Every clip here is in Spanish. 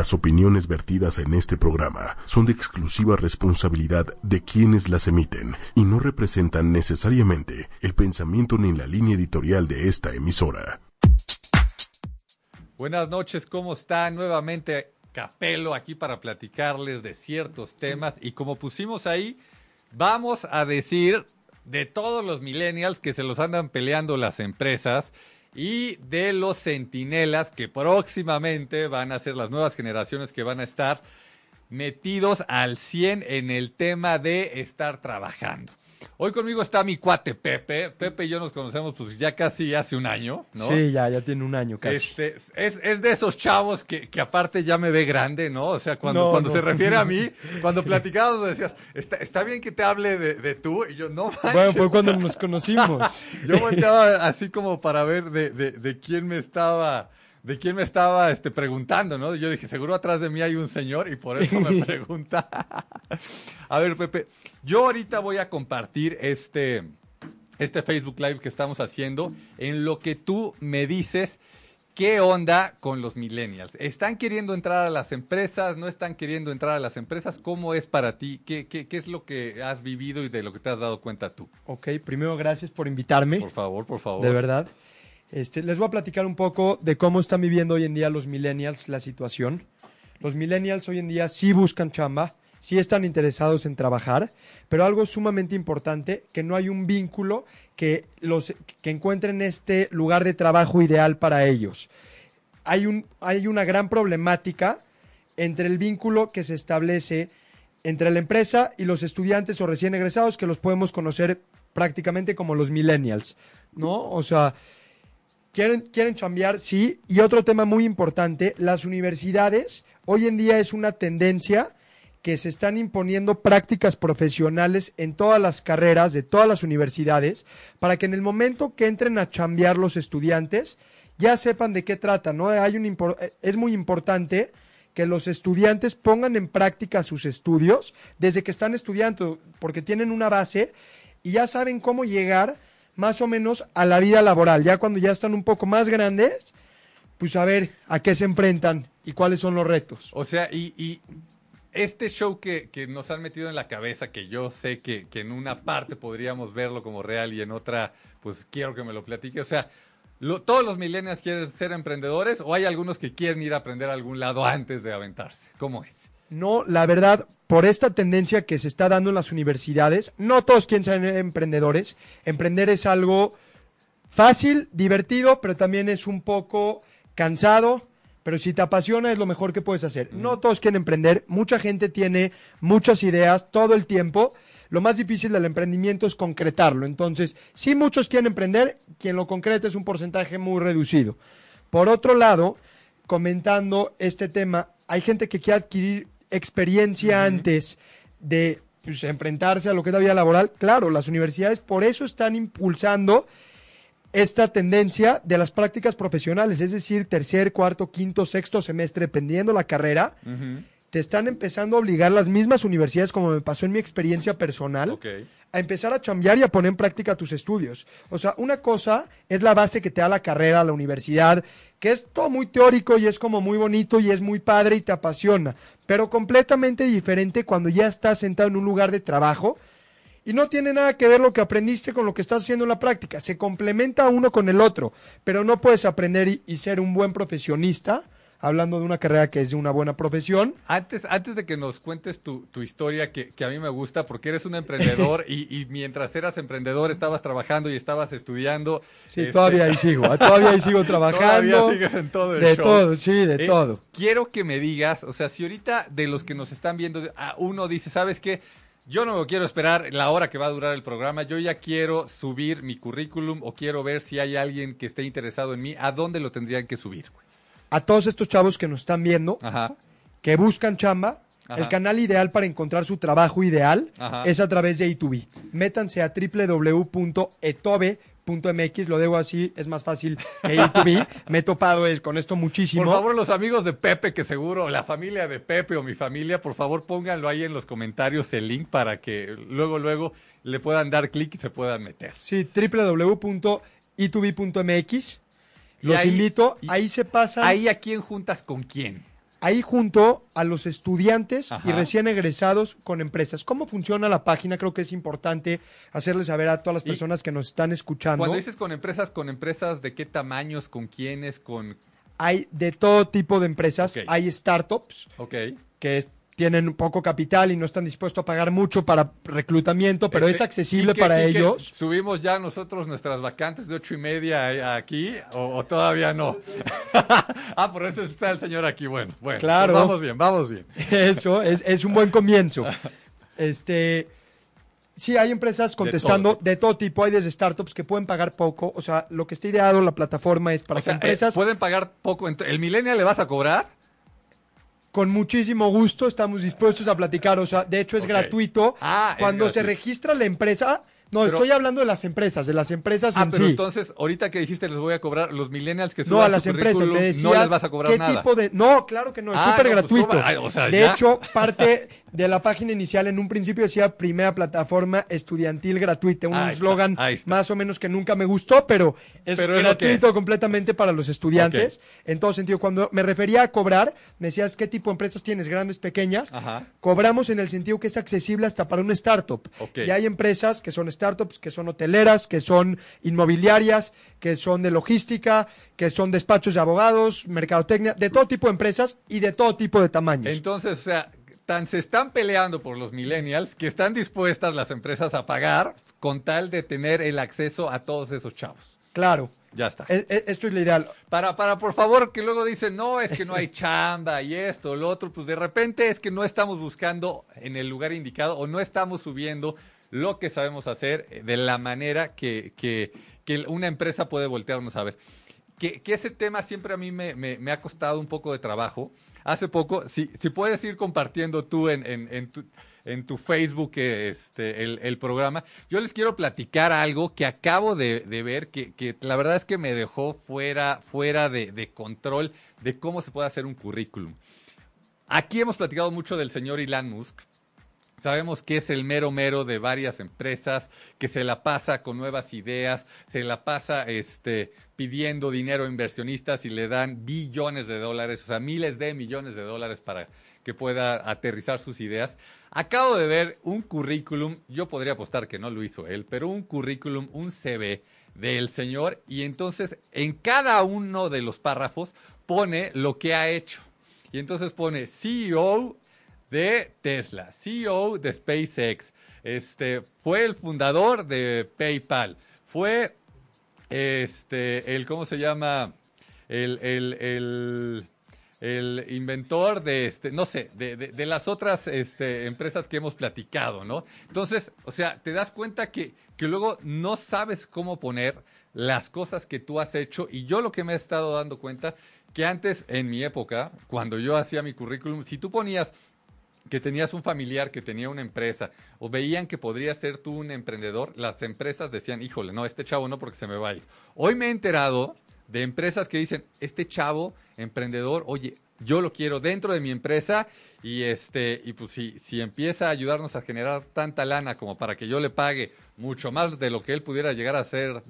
Las opiniones vertidas en este programa son de exclusiva responsabilidad de quienes las emiten y no representan necesariamente el pensamiento ni la línea editorial de esta emisora. Buenas noches, ¿cómo está? Nuevamente Capelo aquí para platicarles de ciertos temas y como pusimos ahí, vamos a decir de todos los millennials que se los andan peleando las empresas y de los centinelas que próximamente van a ser las nuevas generaciones que van a estar metidos al 100 en el tema de estar trabajando. Hoy conmigo está mi cuate Pepe. Pepe y yo nos conocemos pues ya casi hace un año, ¿no? Sí, ya, ya tiene un año casi. Este, es, es de esos chavos que, que aparte ya me ve grande, ¿no? O sea, cuando, cuando se refiere a mí, cuando platicábamos me decías, está, está bien que te hable de, de tú, y yo, no manches. Bueno, fue cuando nos conocimos. yo volteaba así como para ver de, de, de quién me estaba de quién me estaba este, preguntando, ¿no? Yo dije, seguro atrás de mí hay un señor y por eso me pregunta. a ver, Pepe, yo ahorita voy a compartir este, este Facebook Live que estamos haciendo en lo que tú me dices. ¿Qué onda con los millennials? ¿Están queriendo entrar a las empresas? ¿No están queriendo entrar a las empresas? ¿Cómo es para ti? ¿Qué, qué, qué es lo que has vivido y de lo que te has dado cuenta tú? Ok, primero gracias por invitarme. Por favor, por favor. De verdad. Este, les voy a platicar un poco de cómo están viviendo hoy en día los millennials la situación. Los millennials hoy en día sí buscan chamba, sí están interesados en trabajar, pero algo sumamente importante, que no hay un vínculo que, los, que encuentren este lugar de trabajo ideal para ellos. Hay, un, hay una gran problemática entre el vínculo que se establece entre la empresa y los estudiantes o recién egresados que los podemos conocer prácticamente como los millennials, ¿no? O sea, quieren, quieren chambear, sí. Y otro tema muy importante, las universidades, hoy en día es una tendencia que se están imponiendo prácticas profesionales en todas las carreras de todas las universidades para que en el momento que entren a chambear los estudiantes ya sepan de qué trata, ¿no? Hay un es muy importante que los estudiantes pongan en práctica sus estudios desde que están estudiando, porque tienen una base y ya saben cómo llegar más o menos a la vida laboral. Ya cuando ya están un poco más grandes, pues a ver a qué se enfrentan y cuáles son los retos. O sea, y, y este show que, que, nos han metido en la cabeza, que yo sé que, que, en una parte podríamos verlo como real y en otra, pues quiero que me lo platique. O sea, lo, ¿todos los millennials quieren ser emprendedores o hay algunos que quieren ir a aprender a algún lado antes de aventarse? ¿Cómo es? No, la verdad, por esta tendencia que se está dando en las universidades, no todos quieren ser emprendedores. Emprender es algo fácil, divertido, pero también es un poco cansado. Pero si te apasiona es lo mejor que puedes hacer. No todos quieren emprender, mucha gente tiene muchas ideas todo el tiempo. Lo más difícil del emprendimiento es concretarlo. Entonces, si muchos quieren emprender, quien lo concreta es un porcentaje muy reducido. Por otro lado, comentando este tema, hay gente que quiere adquirir experiencia antes de pues, enfrentarse a lo que es la vida laboral, claro, las universidades por eso están impulsando esta tendencia de las prácticas profesionales, es decir, tercer, cuarto, quinto, sexto semestre, dependiendo la carrera, te están empezando a obligar las mismas universidades, como me pasó en mi experiencia personal, Okay. A empezar a chambear y a poner en práctica tus estudios. O sea, una cosa es la base que te da la carrera, la universidad, que es todo muy teórico y es como muy bonito y es muy padre y te apasiona, pero completamente diferente cuando ya estás sentado en un lugar de trabajo y no tiene nada que ver lo que aprendiste con lo que estás haciendo en la práctica. Se complementa uno con el otro, pero no puedes aprender y, y ser un buen profesionista hablando de una carrera que es de una buena profesión. Antes, antes de que nos cuentes tu, tu historia, que, que, a mí me gusta, porque eres un emprendedor y, y, mientras eras emprendedor estabas trabajando y estabas estudiando. Sí, este... todavía ahí sigo, todavía ahí sigo trabajando. Todavía sigues en todo el de show. todo, sí, de Eh, todo. Quiero que me digas, o sea, si ahorita de los que nos están viendo, a uno dice, ¿sabes qué? Yo no quiero esperar la hora que va a durar el programa, yo ya quiero subir mi currículum o quiero ver si hay alguien que esté interesado en mí, ¿a dónde lo tendrían que subir? güey? A todos estos chavos que nos están viendo, Ajá. que buscan chamba, Ajá. el canal ideal para encontrar su trabajo ideal Ajá. es a través de E2B. Métanse a www.etobe.mx, lo debo así, es más fácil que E2B. Me he topado eh, con esto muchísimo. Por favor, los amigos de Pepe, que seguro, la familia de Pepe o mi familia, por favor pónganlo ahí en los comentarios el link para que luego, luego le puedan dar clic y se puedan meter. Sí, www.e2b.mx. Los ahí- invito, ahí se pasan. Ahí a quién juntas con quién. ahí junto a los estudiantes y recién egresados con empresas. ¿Cómo funciona la página? Creo que es importante hacerles saber a todas las Y personas que nos están escuchando. Cuando dices con empresas, con empresas de qué tamaños, con quiénes, con... Hay de todo tipo de empresas. Hay startups Ok. que es- tienen poco capital y no están dispuestos a pagar mucho para reclutamiento, pero Este, es accesible Quique, para Quique, ellos. ¿Subimos ya nosotros nuestras vacantes de ocho y media aquí o, o todavía no? ah, por eso está el señor aquí. Bueno, bueno. Claro. pues vamos bien, vamos bien. Eso es, es un buen comienzo. Este, sí, hay empresas contestando todo de todo, tipo. Hay desde startups que pueden pagar poco. O sea, lo que está ideado la plataforma es para O sea, que empresas eh, pueden pagar poco. ¿El millennial le vas a cobrar? Con muchísimo gusto estamos dispuestos a platicar. O sea, de hecho es gratuito. Ah, es Cuando se gratuito. registra la empresa, no, Pero- estoy hablando de las empresas, de las empresas Ah, en pero sí. entonces, ahorita que dijiste les voy a cobrar, los millennials que suban No, a su las empresas. Me decías, no les vas a cobrar ¿qué nada. tipo de...? No, claro que no, es Ah, súper no, pues gratuito. suba- ay, o sea, de ya. hecho, parte de la página inicial en un principio decía primera plataforma estudiantil gratuita, un eslogan más o menos que nunca me gustó, pero es Pero gratuito es. completamente para los estudiantes. En todo sentido, cuando me refería a cobrar, me decías qué tipo de empresas tienes, grandes, pequeñas. Ajá. Cobramos en el sentido que es accesible hasta para una startup. Ok. Y hay empresas que son startups, que son hoteleras, que son inmobiliarias, que son de logística, que son despachos de abogados, mercadotecnia, de todo tipo de empresas y de todo tipo de tamaños. Entonces, o sea, tan se están peleando por los millennials que están dispuestas las empresas a pagar con tal de tener el acceso a todos esos chavos. claro. Ya está. E- e- esto es lo ideal. Para, para, por favor, que luego dicen, no, es que no hay chamba y esto, lo otro, pues de repente es que no estamos buscando en el lugar indicado o no estamos subiendo lo que sabemos hacer eh, de la manera que, que, una empresa puede voltearnos a ver. Que, ese tema siempre a mí me, ha costado un poco de trabajo. Hace poco, si, si puedes ir compartiendo tú en, en, tu, Facebook este, el, programa, yo les quiero platicar algo que acabo de, de ver que, que la verdad es que me dejó fuera, fuera de, de control de cómo se puede hacer un currículum. Aquí hemos platicado mucho del señor Elon Musk. Sabemos que es el mero mero de varias empresas, que se la pasa con nuevas ideas, se la pasa este, pidiendo dinero a inversionistas y le dan billones de dólares, o sea, miles de millones de dólares para que pueda aterrizar sus ideas. Acabo de ver un currículum, yo podría apostar que no lo hizo él, pero un currículum, un CV del señor, y entonces en cada uno de los párrafos pone lo que ha hecho. Y entonces pone CEO de Tesla, CEO de SpaceX, este, fue el fundador de PayPal, fue este, el, ¿cómo se llama? El, el, el, inventor de, este, no sé, de- de las otras este, empresas que hemos platicado, ¿no? Entonces, o sea, te das cuenta que, que luego no sabes cómo poner las cosas que tú has hecho y yo lo que me he estado dando cuenta que antes, en mi época, cuando yo hacía mi currículum, si tú ponías que tenías un familiar que tenía una empresa o veían que podrías ser tú un emprendedor, las empresas decían, híjole, no, este chavo no porque se me va a ir. Hoy me he enterado de empresas que dicen, este chavo emprendedor, oye, yo lo quiero dentro de mi empresa y este y pues si, si empieza a ayudarnos a generar tanta lana como para que yo le pague mucho más de lo que él pudiera llegar a hacer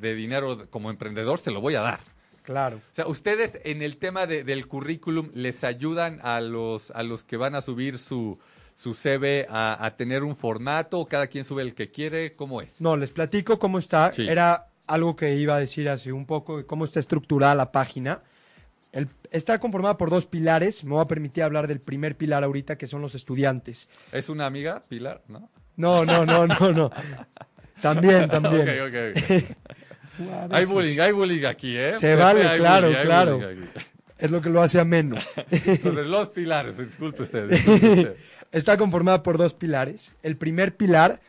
de dinero como emprendedor, se lo voy a dar. Claro. O sea, ustedes en el tema de- del currículum les ayudan a los, a los que van a subir su, su CV a, a tener un formato, cada quien sube el que quiere, ¿cómo es? No, les platico cómo está. Sí. Era algo que iba a decir hace un poco de cómo está estructurada la página. El- está conformada por dos pilares. Me voy a permitir hablar del primer pilar ahorita, que son los estudiantes. ¿Es una amiga, Pilar? ¿No? No, no, no, no, no. También, también. Ok, ok, ok. Hay bullying, hay bullying aquí, ¿eh? Se vale, claro, bullying, claro. Es lo que lo hace ameno. Entonces, los pilares, disculpe usted. disculpe usted. Está conformada por dos pilares. El primer pilar,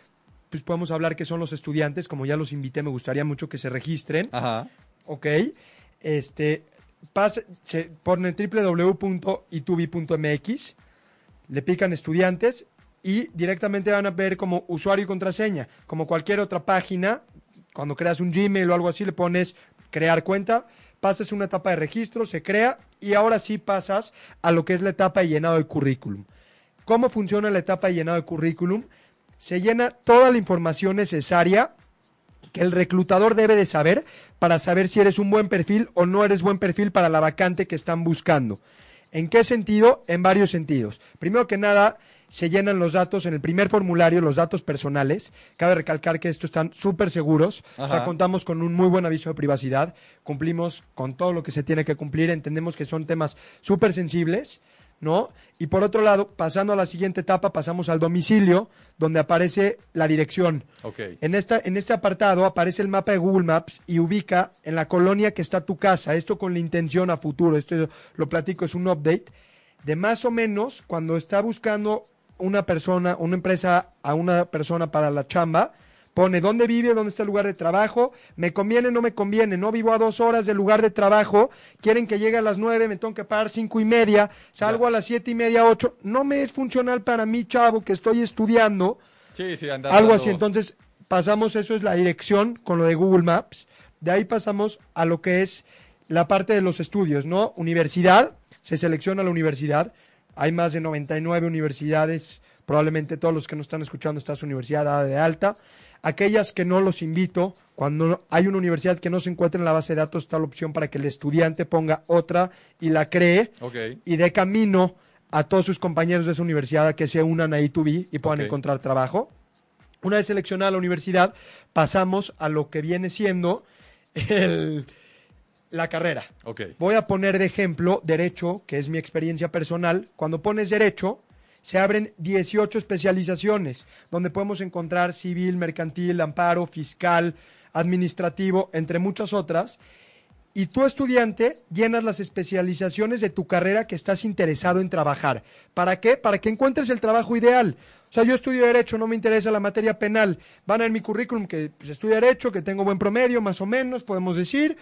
pues podemos hablar que son los estudiantes. Como ya los invité, me gustaría mucho que se registren. Ajá. Ok. Este, pas- se ponen www.itubi.mx, le pican estudiantes y directamente van a ver como usuario y contraseña. Como cualquier otra página, cuando creas un Gmail o algo así, le pones crear cuenta, pasas una etapa de registro, se crea y ahora sí pasas a lo que es la etapa de llenado de currículum. ¿Cómo funciona la etapa de llenado de currículum? Se llena toda la información necesaria que el reclutador debe de saber para saber si eres un buen perfil o no eres buen perfil para la vacante que están buscando. ¿En qué sentido? En varios sentidos. Primero que nada, se llenan los datos en el primer formulario, los datos personales. Cabe recalcar que estos están súper seguros. O sea, contamos con un muy buen aviso de privacidad. Cumplimos con todo lo que se tiene que cumplir. Entendemos que son temas súper sensibles, ¿no? Y por otro lado, pasando a la siguiente etapa, pasamos al domicilio, donde aparece la dirección. Ok. En, esta, en este apartado aparece el mapa de Google Maps y ubica en la colonia que está tu casa. Esto con la intención a futuro, esto lo platico, es un update, de más o menos cuando está buscando una persona, una empresa a una persona para la chamba, pone dónde vive, dónde está el lugar de trabajo, me conviene, no me conviene, no vivo a dos horas del lugar de trabajo, quieren que llegue a las nueve, me tengo que parar cinco y media, salgo Ya. a las siete y media, ocho, no me es funcional para mí, chavo, que estoy estudiando, Sí, sí, algo así. Entonces, pasamos, eso es la dirección con lo de Google Maps. De ahí pasamos a lo que es la parte de los estudios, ¿no? Universidad, se selecciona la universidad. Hay más de 99 universidades, probablemente todos los que nos están escuchando está su universidad de alta. Aquellas que no los invito, cuando hay una universidad que no se encuentra en la base de datos, está la opción para que el estudiante ponga otra y la cree Ok. y de camino a todos sus compañeros de esa universidad a que se unan a I2B y puedan encontrar trabajo. Una vez seleccionada la universidad, pasamos a lo que viene siendo el- la carrera. Ok. Voy a poner de ejemplo derecho, que es mi experiencia personal. Cuando pones derecho, se abren 18 especializaciones, donde podemos encontrar civil, mercantil, amparo, fiscal, administrativo, entre muchas otras. Y tú, estudiante, llenas las especializaciones de tu carrera que estás interesado en trabajar. ¿Para qué? Para que encuentres el trabajo ideal. O sea, yo estudio Derecho, no me interesa la materia penal. Van a ver mi currículum que pues, estudio Derecho, que tengo buen promedio, más o menos, podemos decir.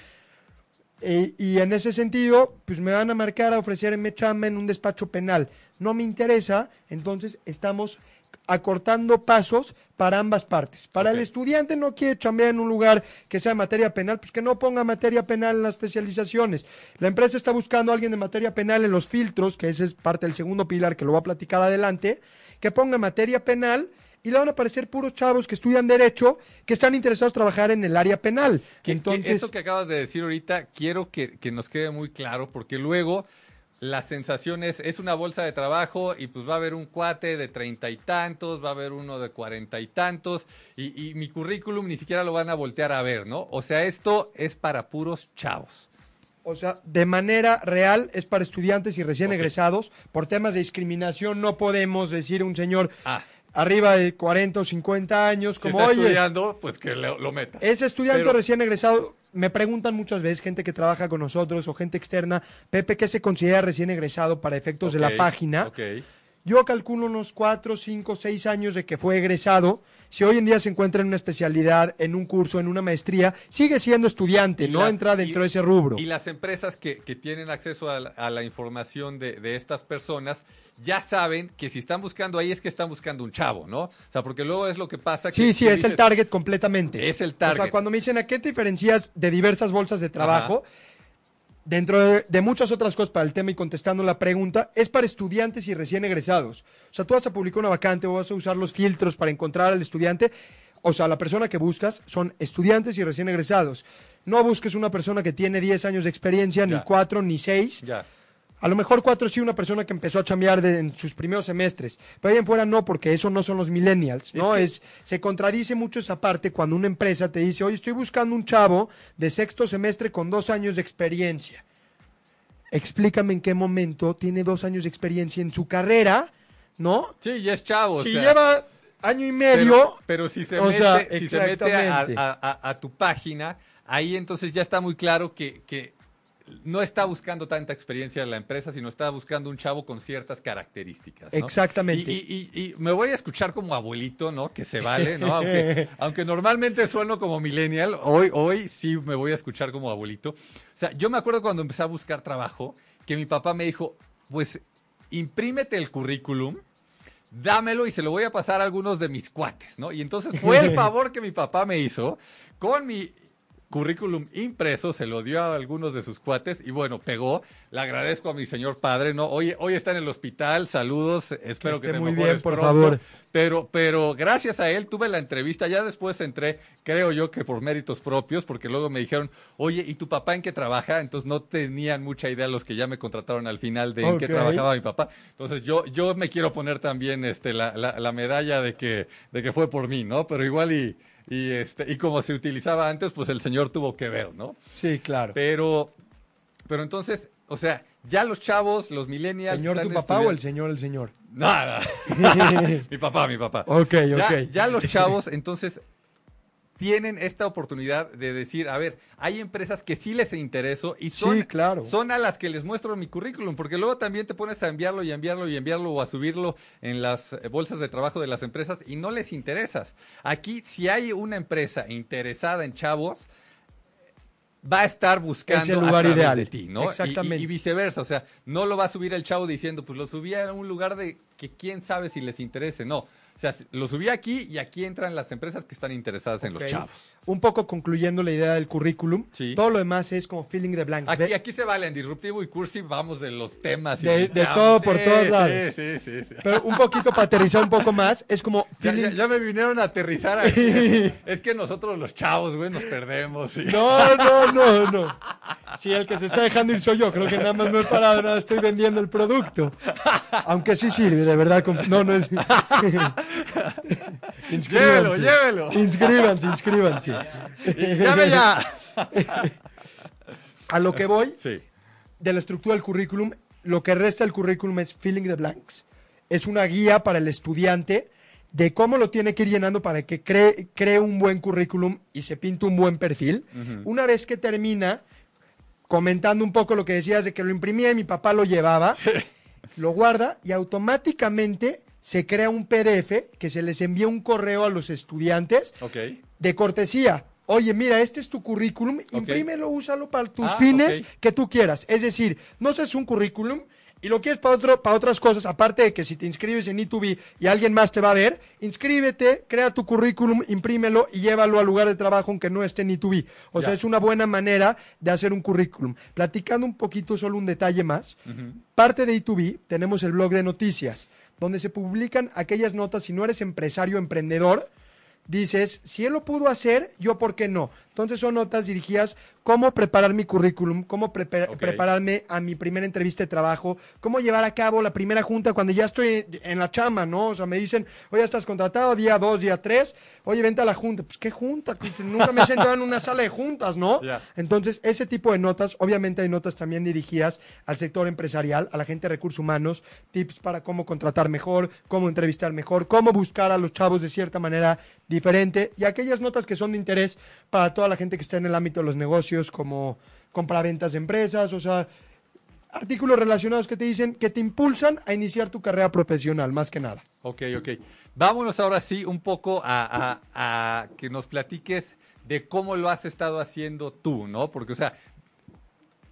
E- y en ese sentido, pues me van a marcar a ofrecerme chamba en un despacho penal. No me interesa, entonces estamos acortando pasos para ambas partes. Para el estudiante no quiere chambear en un lugar que sea materia penal, pues que no ponga materia penal en las especializaciones. La empresa está buscando a alguien de materia penal en los filtros, que ese es parte del segundo pilar que lo voy a platicar adelante, que ponga materia penal y le van a aparecer puros chavos que estudian derecho, que están interesados en trabajar en el área penal. Que- que Entonces, eso que acabas de decir ahorita, quiero que, que nos quede muy claro, porque luego la sensación es, es una bolsa de trabajo y pues va a haber un cuate de treinta y tantos, va a haber uno de cuarenta y tantos, y, y mi currículum ni siquiera lo van a voltear a ver, ¿no? O sea, esto es para puros chavos. O sea, de manera real es para estudiantes y recién egresados. Por temas de discriminación no podemos decir a un señor Ah. Arriba de 40 o 50 años Si como, está oye, estudiando, pues que lo, lo meta. ese estudiante Pero- recién egresado, me preguntan muchas veces gente que trabaja con nosotros o gente externa, Pepe, ¿qué se considera recién egresado para efectos de la página? Yo calculo unos 4, 5, 6 años de que fue egresado. Si hoy en día se encuentra en una especialidad, en un curso, en una maestría, sigue siendo estudiante, no las- entra dentro y- de ese rubro. Y las empresas que, que tienen acceso a la, a la información de, de estas personas ya saben que si están buscando ahí es que están buscando un chavo, ¿no? O sea, porque luego es lo que pasa. que- Sí, sí, es el target completamente. Es el O sea, target. cuando me dicen a qué te diferencias de diversas bolsas de trabajo, dentro de, de muchas otras cosas para el tema y contestando la pregunta, es para estudiantes y recién egresados. O sea, tú vas a publicar una vacante o vas a usar los filtros para encontrar al estudiante. O sea, la persona que buscas son estudiantes y recién egresados. No busques una persona que tiene 10 años de experiencia, ni Ya. 4, ni 6. Ya. A lo mejor cuatro sí una persona que empezó a chambear de- en sus primeros semestres, pero ahí en fuera no, porque eso no son los millennials, ¿no? que- Es, se contradice mucho esa parte cuando una empresa te dice, oye, estoy buscando un chavo de sexto semestre con dos años de experiencia. Explícame en qué momento tiene dos años de experiencia en su carrera, ¿no? Sí, ya es chavo. o si sea, lleva año y medio, Pero, pero si se mete, sea, si se mete a, exactamente. a- a- a tu página, ahí entonces ya está muy claro que, que no está buscando tanta experiencia en la empresa, sino está buscando un chavo con ciertas características. ¿no? Exactamente. Y, y- y- y me voy a escuchar como abuelito, ¿no? Que se vale, ¿no? Aunque, aunque normalmente sueno como millennial, hoy, hoy sí me voy a escuchar como abuelito. O sea, yo me acuerdo cuando empecé a buscar trabajo, que mi papá me dijo, pues imprímete el currículum, dámelo y se lo voy a pasar a algunos de mis cuates, ¿no? Y entonces fue el favor que mi papá me hizo con mi currículum impreso, se lo dio a algunos de sus cuates y bueno, pegó. Le agradezco a mi señor padre, ¿no? Hoy, hoy está en el hospital, saludos, espero que, esté te muy mejores bien, por pronto. favor. Pero, pero gracias a él tuve la entrevista, ya después entré, creo yo que por méritos propios, porque luego me dijeron, oye, ¿y tu papá en qué trabaja? Entonces no tenían mucha idea los que ya me contrataron al final de en qué trabajaba mi papá. Entonces yo, yo me quiero poner también este, la, la, la medalla de que, de que fue por mí, ¿no? Pero igual y, y, este, y como se utilizaba antes, pues el señor tuvo que ver, ¿no? Sí, claro. Pero, pero entonces, o sea, ya los chavos, los millennials. ¿Señor tu papá o el señor el señor? Nada. mi papá, mi papá. Ok, Ya- ok. Ya, los chavos, entonces, tienen esta oportunidad de decir, a ver, hay empresas que sí les intereso y son, Sí, claro. son a las que les muestro mi currículum, porque luego también te pones a enviarlo y enviarlo y enviarlo o a subirlo en las eh, bolsas de trabajo de las empresas y no les interesas. Aquí, si hay una empresa interesada en chavos, va a estar buscando Es el lugar a ideal. de ti, ¿no? Y- Exactamente. Y, y viceversa, o sea, no lo va a subir el chavo diciendo, pues lo subí a un lugar de que quién sabe si les interese, no. O sea, lo subí aquí y aquí entran las empresas que están interesadas en los chavos. Un poco concluyendo la idea del currículum, Sí. todo lo demás es como feeling the blanks. Aquí, aquí se vale en disruptivo y cursi, vamos de los temas. y De- todo por Sí, todos lados. Sí, sí, sí. Pero un poquito para aterrizar un poco más, es como Ya, feeling... ya- ya me vinieron a aterrizar aquí. es que nosotros los chavos, güey, nos perdemos. No, no, no, no. Si el que se está dejando ir soy yo, creo que nada más me he parado, nada estoy vendiendo el producto. Aunque sí sirve, de verdad. No, no es. Llévelo, llévelo. Inscríbanse, inscríbanse. Llame ya. A lo que voy, Sí. de la estructura del currículum, lo que resta del currículum es filling the blanks. Es una guía para el estudiante de cómo lo tiene que ir llenando para que cree, cree un buen currículum y se pinte un buen perfil. Una vez que termina, comentando un poco lo que decías de que lo imprimía y mi papá lo llevaba, lo guarda y automáticamente se crea un PDF que se les envía un correo a los estudiantes de cortesía. Oye, mira, este es tu currículum, imprímelo, úsalo para tus Ah, fines que tú quieras. Es decir, no seas un currículum y lo quieres para otro, para otras cosas, aparte de que si te inscribes en E2B y alguien más te va a ver, inscríbete, crea tu currículum, imprímelo y llévalo al lugar de trabajo aunque no esté en E2B. O sea, es una buena manera de hacer un currículum. Platicando un poquito, solo un detalle más. Parte de E2B tenemos el blog de noticias, donde se publican aquellas notas si no eres empresario o emprendedor, dices, si él lo pudo hacer, yo por qué no. Entonces son notas dirigidas cómo preparar mi currículum, cómo prepararme a mi primera entrevista de trabajo, cómo llevar a cabo la primera junta cuando ya estoy en la chama, ¿no? O sea, me dicen, oye, estás contratado día dos, día tres, oye, vente a la junta. Pues, ¿qué junta? Nunca me he sentado en una sala de juntas, ¿no? Entonces, ese tipo de notas, obviamente hay notas también dirigidas al sector empresarial, a la gente de recursos humanos, tips para cómo contratar mejor, cómo entrevistar mejor, cómo buscar a los chavos de cierta manera diferente y aquellas notas que son de interés para toda la gente que está en el ámbito de los negocios, como compraventas de empresas, o sea, artículos relacionados que te dicen que te impulsan a iniciar tu carrera profesional, más que nada. Ok, ok. Vámonos ahora sí un poco a, a- a que nos platiques de cómo lo has estado haciendo tú, ¿no? Porque, o sea,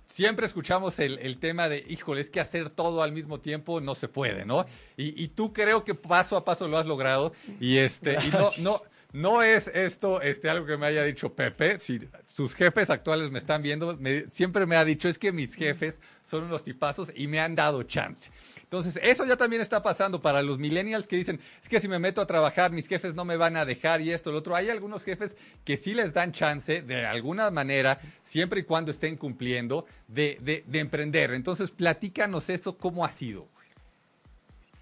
siempre escuchamos el, el tema de, híjole, es que hacer todo al mismo tiempo no se puede, ¿no? Y, y tú creo que paso a paso lo has logrado y este, y no, no, no es esto este, algo que me haya dicho Pepe, si sus jefes actuales me están viendo, me- siempre me ha dicho, es que mis jefes son unos tipazos y me han dado chance. Entonces, eso ya también está pasando para los millennials que dicen, es que si me meto a trabajar, mis jefes no me van a dejar y esto, lo otro. Hay algunos jefes que sí les dan chance, de alguna manera, siempre y cuando estén cumpliendo, de, de, de emprender. Entonces, platícanos eso, ¿cómo ha sido?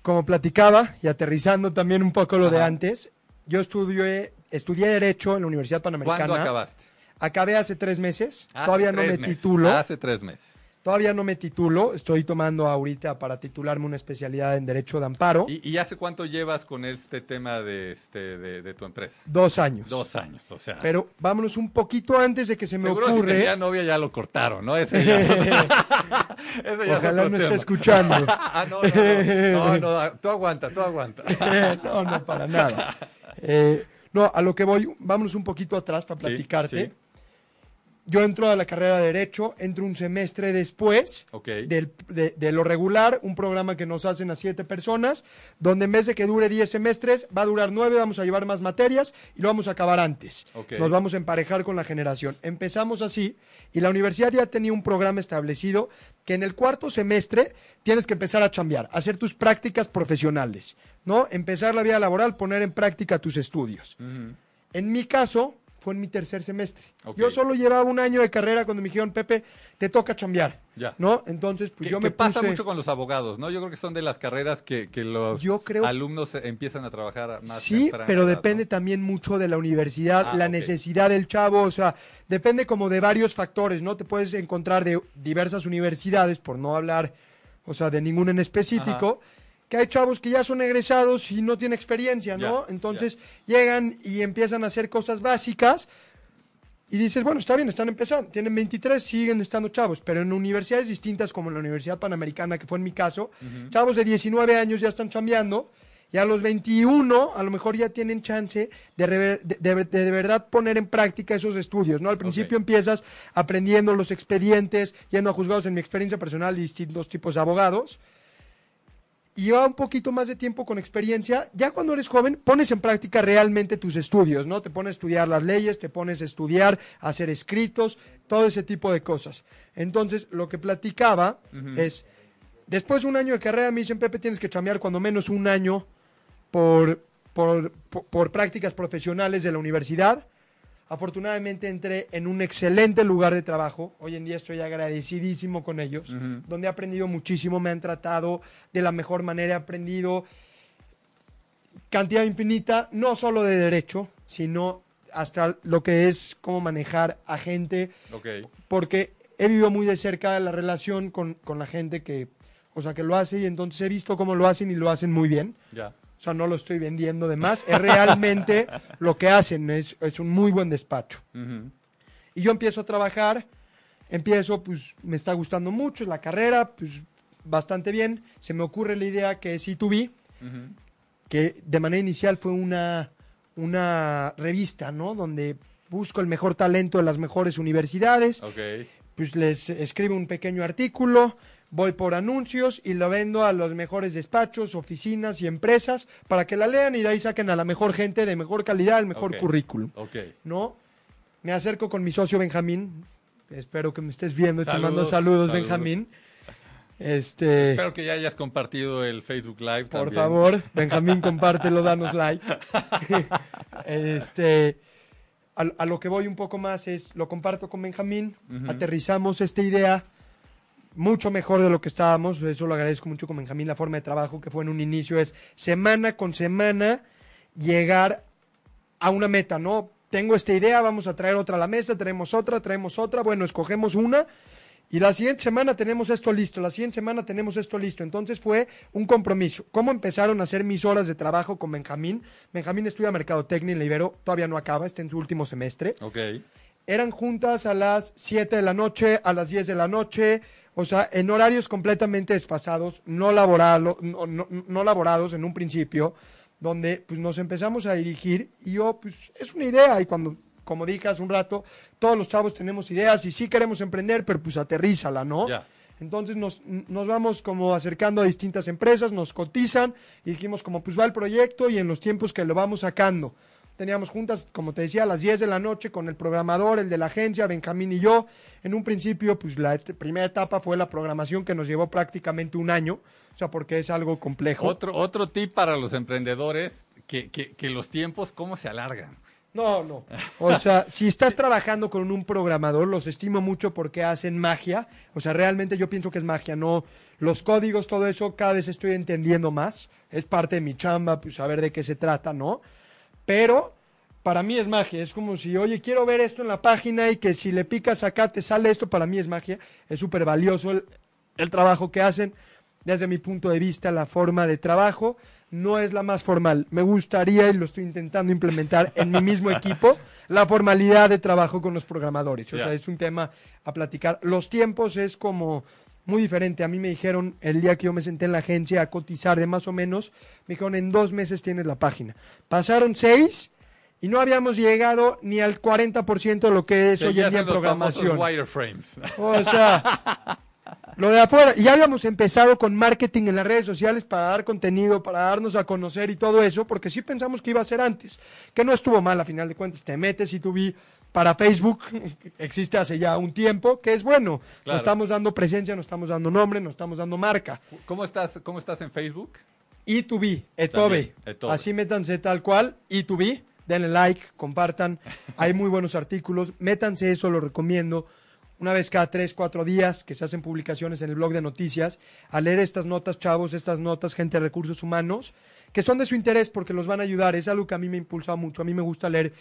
Como platicaba y aterrizando también un poco lo de antes, yo estudié, estudié Derecho en la Universidad Panamericana. ¿Cuándo acabaste? Acabé hace tres meses, Hace todavía no me meses. titulo, Hace tres meses. todavía no me titulo, estoy tomando ahorita para titularme una especialidad en Derecho de Amparo, ¿Y, y hace cuánto llevas con este tema de, este, de, de tu empresa? dos años. Dos años, o sea. Pero vámonos un poquito antes de que se me Seguro si tenía novia ya lo cortaron, ¿no? Ese ya es otro, ese ya ojalá no esté escuchando. ah, no, no, no, no, no, tú aguanta, tú aguanta. no, no, para nada. Eh, no, a lo que voy, vámonos un poquito atrás para Sí, platicarte. sí. Yo entro a la carrera de Derecho, entro un semestre después del- de, de lo regular, un programa que nos hacen a siete personas, donde en vez de que dure 10 semestres, va a durar nueve, vamos a llevar más materias y lo vamos a acabar antes. Nos vamos a emparejar con la generación. Empezamos así y la universidad ya tenía un programa establecido que en el cuarto semestre tienes que empezar a chambear, hacer tus prácticas profesionales, ¿no? Empezar la vida laboral, poner en práctica tus estudios. En mi caso, fue en mi tercer semestre. Yo solo llevaba un año de carrera cuando me dijeron, Pepe, te toca chambear. Ya. ¿No? Entonces, pues yo me pasa mucho con los abogados, ¿no? Yo creo que son de las carreras que, que los Yo creo- alumnos empiezan a trabajar más Sí, pero edad, depende ¿no? también mucho de la universidad, Ah, la necesidad del chavo, o sea, depende como de varios factores, ¿no? Te puedes encontrar de diversas universidades, por no hablar, o sea, de ninguna en específico, que hay chavos que ya son egresados y no tienen experiencia, ¿no? Ya, Entonces llegan y empiezan a hacer cosas básicas y dices, bueno, está bien, están empezando, tienen 23, siguen estando chavos, pero en universidades distintas como la Universidad Panamericana, que fue en mi caso, chavos de 19 años ya están chambeando y a los 21 a lo mejor ya tienen chance de, rever- de, de- de- verdad poner en práctica esos estudios, ¿no? Al principio Ok. empiezas aprendiendo los expedientes, yendo a juzgados en mi experiencia personal, distintos tipos de abogados, y lleva un poquito más de tiempo con experiencia, ya cuando eres joven pones en práctica realmente tus estudios, ¿no? Te pones a estudiar las leyes, te pones a estudiar, a hacer escritos, todo ese tipo de cosas. Entonces, lo que platicaba es, después de un año de carrera me dicen, Pepe, tienes que chambear cuando menos un año por, por, por, por prácticas profesionales de la universidad. Afortunadamente entré en un excelente lugar de trabajo. Hoy en día estoy agradecidísimo con ellos, donde he aprendido muchísimo, me han tratado de la mejor manera, he aprendido cantidad infinita, no solo de derecho, sino hasta lo que es cómo manejar a gente, Ok. porque he vivido muy de cerca la relación con, con la gente que, o sea, que lo hace y entonces he visto cómo lo hacen y lo hacen muy bien. Ya. O sea, no lo estoy vendiendo de más, es realmente lo que hacen, es, es un muy buen despacho. Ujú. Y yo empiezo a trabajar, empiezo, pues me está gustando mucho la carrera, pues bastante bien. Se me ocurre la idea que es C2B, Ujú. que de manera inicial fue una, una revista, ¿no? Donde busco el mejor talento de las mejores universidades, Ok. pues les escribo un pequeño artículo, voy por anuncios y lo vendo a los mejores despachos, oficinas y empresas para que la lean y de ahí saquen a la mejor gente de mejor calidad, el mejor currículum. Ok. ¿no? Me acerco con mi socio Benjamín. Espero que me estés viendo y te Saludos, los saludos, saludos. Benjamín. Este, Espero que ya hayas compartido el Facebook Live por también. favor, Benjamín, compártelo, danos like. este, a, a lo que voy un poco más es, lo comparto con Benjamín, aterrizamos esta idea mucho mejor de lo que estábamos, eso lo agradezco mucho con Benjamín, la forma de trabajo que fue en un inicio es semana con semana llegar a una meta, ¿no? Tengo esta idea, vamos a traer otra a la mesa, traemos otra, traemos otra, bueno, escogemos una y la siguiente semana tenemos esto listo, la siguiente semana tenemos esto listo. Entonces fue un compromiso. ¿Cómo empezaron a hacer mis horas de trabajo con Benjamín? Benjamín estudia Mercadotecnia en la Ibero, todavía no acaba, está en su último semestre. Ok. Eran juntas a las 7 de la noche, a las 10 de la noche, o sea, en horarios completamente desfasados, no, laboralo- no, no- no laborados en un principio, donde pues nos empezamos a dirigir y yo, pues es una idea y cuando, como dije hace un rato, todos los chavos tenemos ideas y sí queremos emprender, pero pues aterrízala, ¿no? Entonces nos, nos vamos como acercando a distintas empresas, nos cotizan y dijimos como pues va el proyecto y en los tiempos que lo vamos sacando. Teníamos juntas, como te decía, a las 10 de la noche con el programador, el de la agencia, Benjamín y yo. En un principio, pues la et- primera etapa fue la programación que nos llevó prácticamente un año, o sea, porque es algo complejo. Otro, otro tip para los emprendedores, que, que, que los tiempos, ¿cómo se alargan? No, no. O sea, si estás trabajando con un programador, los estimo mucho porque hacen magia. O sea, realmente yo pienso que es magia, no los códigos, todo eso, cada vez estoy entendiendo más. Es parte de mi chamba, pues saber de qué se trata, ¿no? Pero para mí es magia. Es como si, oye, quiero ver esto en la página y que si le picas acá te sale esto, para mí es magia. Es súper valioso el, el trabajo que hacen. Desde mi punto de vista, la forma de trabajo no es la más formal. Me gustaría, y lo estoy intentando implementar en mi mismo equipo, la formalidad de trabajo con los programadores. O sea, es un tema a platicar. Los tiempos es como muy diferente. A mí me dijeron el día que yo me senté en la agencia a cotizar de más o menos, me dijeron en dos meses tienes la página. Pasaron seis y no habíamos llegado ni al 40% de lo que es hoy en día en programación. wireframes. O sea, lo de afuera. Y ya habíamos empezado con marketing en las redes sociales para dar contenido, para darnos a conocer y todo eso, porque sí pensamos que iba a ser antes. Que no estuvo mal, a final de cuentas. Te metes y tú vi para Facebook, existe hace ya un tiempo, que es bueno. Claro. Nos estamos dando presencia, nos estamos dando nombre, nos estamos dando marca. ¿Cómo estás, cómo estás en Facebook? E2B, Etobe. Etobe. Así métanse tal cual, E2B. Denle like, compartan. Hay muy buenos artículos. Métanse eso, lo recomiendo. Una vez cada tres, cuatro días que se hacen publicaciones en el blog de noticias, a leer estas notas, chavos, estas notas, gente de recursos humanos, que son de su interés porque los van a ayudar. Es algo que a mí me ha impulsado mucho. A mí me gusta leer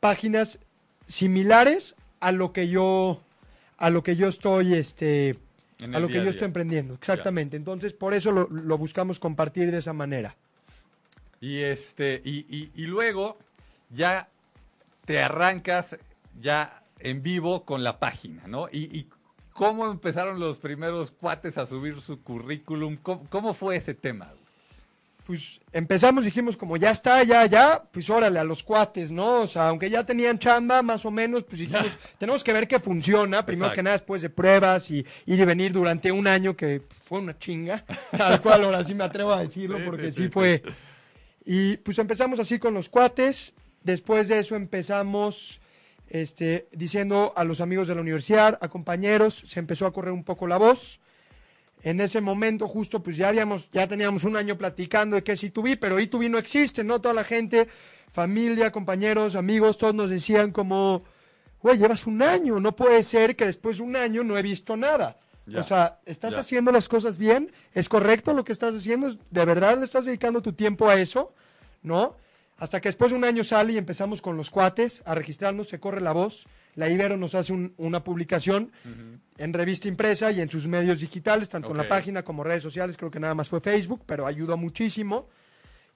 páginas similares a lo que yo a lo que yo estoy este a lo que yo estoy emprendiendo exactamente. Entonces por eso lo, lo buscamos compartir de esa manera. Y este, y, y, y luego ya te arrancas ya en vivo con la página, ¿no? Y, y cómo empezaron los primeros cuates a subir su currículum, cómo, cómo fue ese tema. Pues empezamos dijimos como ya está ya ya pues órale a los cuates no o sea aunque ya tenían chamba más o menos pues dijimos tenemos que ver que funciona primero Exacto. que nada después de pruebas y ir y venir durante un año que fue una chinga tal cual ahora sí me atrevo a decirlo Sí, porque sí, sí, sí, fue. y pues empezamos así con los cuates después de eso empezamos este diciendo a los amigos de la universidad a compañeros se empezó a correr un poco la voz en ese momento justo pues ya habíamos, ya teníamos un año platicando de que es E2B, pero E2B no existe, ¿no? Toda la gente, familia, compañeros, amigos, todos nos decían como, güey, llevas un año, no puede ser que después de un año no he visto nada. Ya, O sea, ¿estás ya. haciendo las cosas bien? ¿Es correcto lo que estás haciendo? ¿De verdad le estás dedicando tu tiempo a eso? ¿No? Hasta que después de un año sale y empezamos con los cuates a registrarnos, se corre la voz. La Ibero nos hace un- una publicación en revista impresa y en sus medios digitales, tanto en la página como redes sociales, creo que nada más fue Facebook, pero ayudó muchísimo.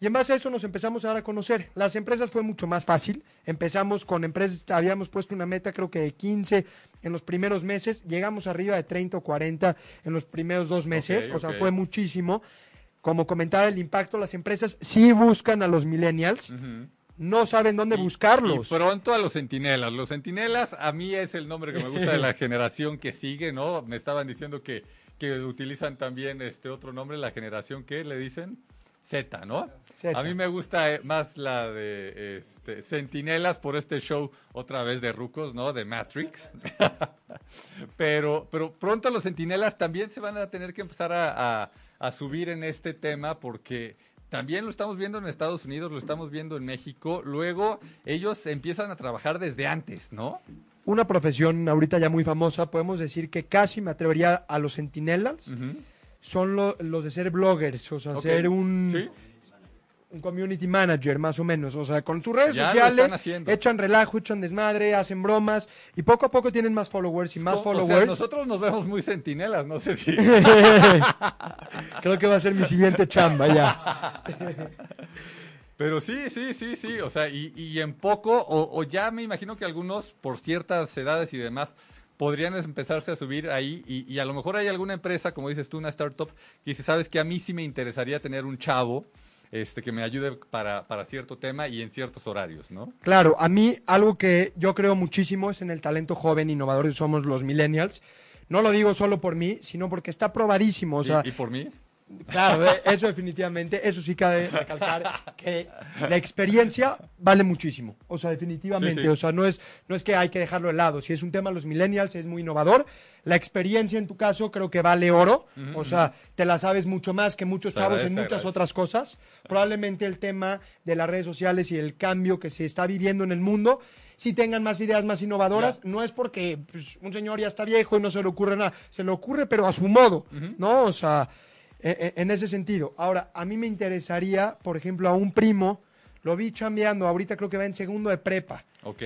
Y en base a eso nos empezamos a dar a conocer. Las empresas fue mucho más fácil. Empezamos con empresas, habíamos puesto una meta creo que de 15 en los primeros meses, llegamos arriba de 30 o 40 en los primeros dos meses, o sea, fue muchísimo. Como comentaba el impacto, las empresas sí buscan a los millennials, no saben dónde Y- buscarlos. Y pronto a los centinelas. Los centinelas, a mí es el nombre que me gusta de la generación que sigue, ¿no? Me estaban diciendo que, que utilizan también este otro nombre, la generación que le dicen Z, ¿no? Zeta. A mí me gusta eh, más la de este, Centinelas por este show otra vez de Rucos, ¿no? De Matrix. pero, pero pronto los Centinelas también se van a tener que empezar a, a- a subir en este tema porque también lo estamos viendo en Estados Unidos, lo estamos viendo en México. Luego ellos empiezan a trabajar desde antes, ¿no? Una profesión ahorita ya muy famosa, podemos decir que casi me atrevería a los sentinellas, son lo- los de ser bloggers, o sea, Ok. ser un, Sí. Un community manager más o menos, o sea, con sus redes Ya sociales echan relajo, echan desmadre, hacen bromas y poco a poco tienen más followers y más O- o sea, followers. nosotros nos vemos muy centinelas, no sé si. Creo que va a ser mi siguiente chamba ya. Pero sí, sí, sí, sí, o sea, y, y en poco, o, o ya me imagino que algunos, por ciertas edades y demás, podrían empezarse a subir ahí, y, y a lo mejor hay alguna empresa, como dices tú, una startup, que dice, sabes que a mí sí me interesaría tener un chavo este, que me ayude para, para cierto tema y en ciertos horarios, ¿no? Claro, a mí algo que yo creo muchísimo es en el talento joven, innovador, y somos los millennials. No lo digo solo por mí, sino porque está probadísimo. O Y- sea, y, por mí, Claro, eh, eso definitivamente, eso sí cabe recalcar que la experiencia vale muchísimo. O sea, definitivamente, Sí, sí. o sea, no es no es que hay que dejarlo de lado, si es un tema de los millennials es muy innovador. La experiencia en tu caso creo que vale oro, o sea, te la sabes mucho más que muchos Se chavos en muchas agradece. otras cosas. Probablemente el tema de las redes sociales y el cambio que se está viviendo en el mundo si tengan más ideas más innovadoras, no es porque pues, un señor ya está viejo y no se le ocurre nada, se le ocurre pero a su modo, ¿no? O sea, en ese sentido. Ahora, a mí me interesaría, por ejemplo, a un primo, lo vi chambeando, ahorita creo que va en segundo de prepa, ok.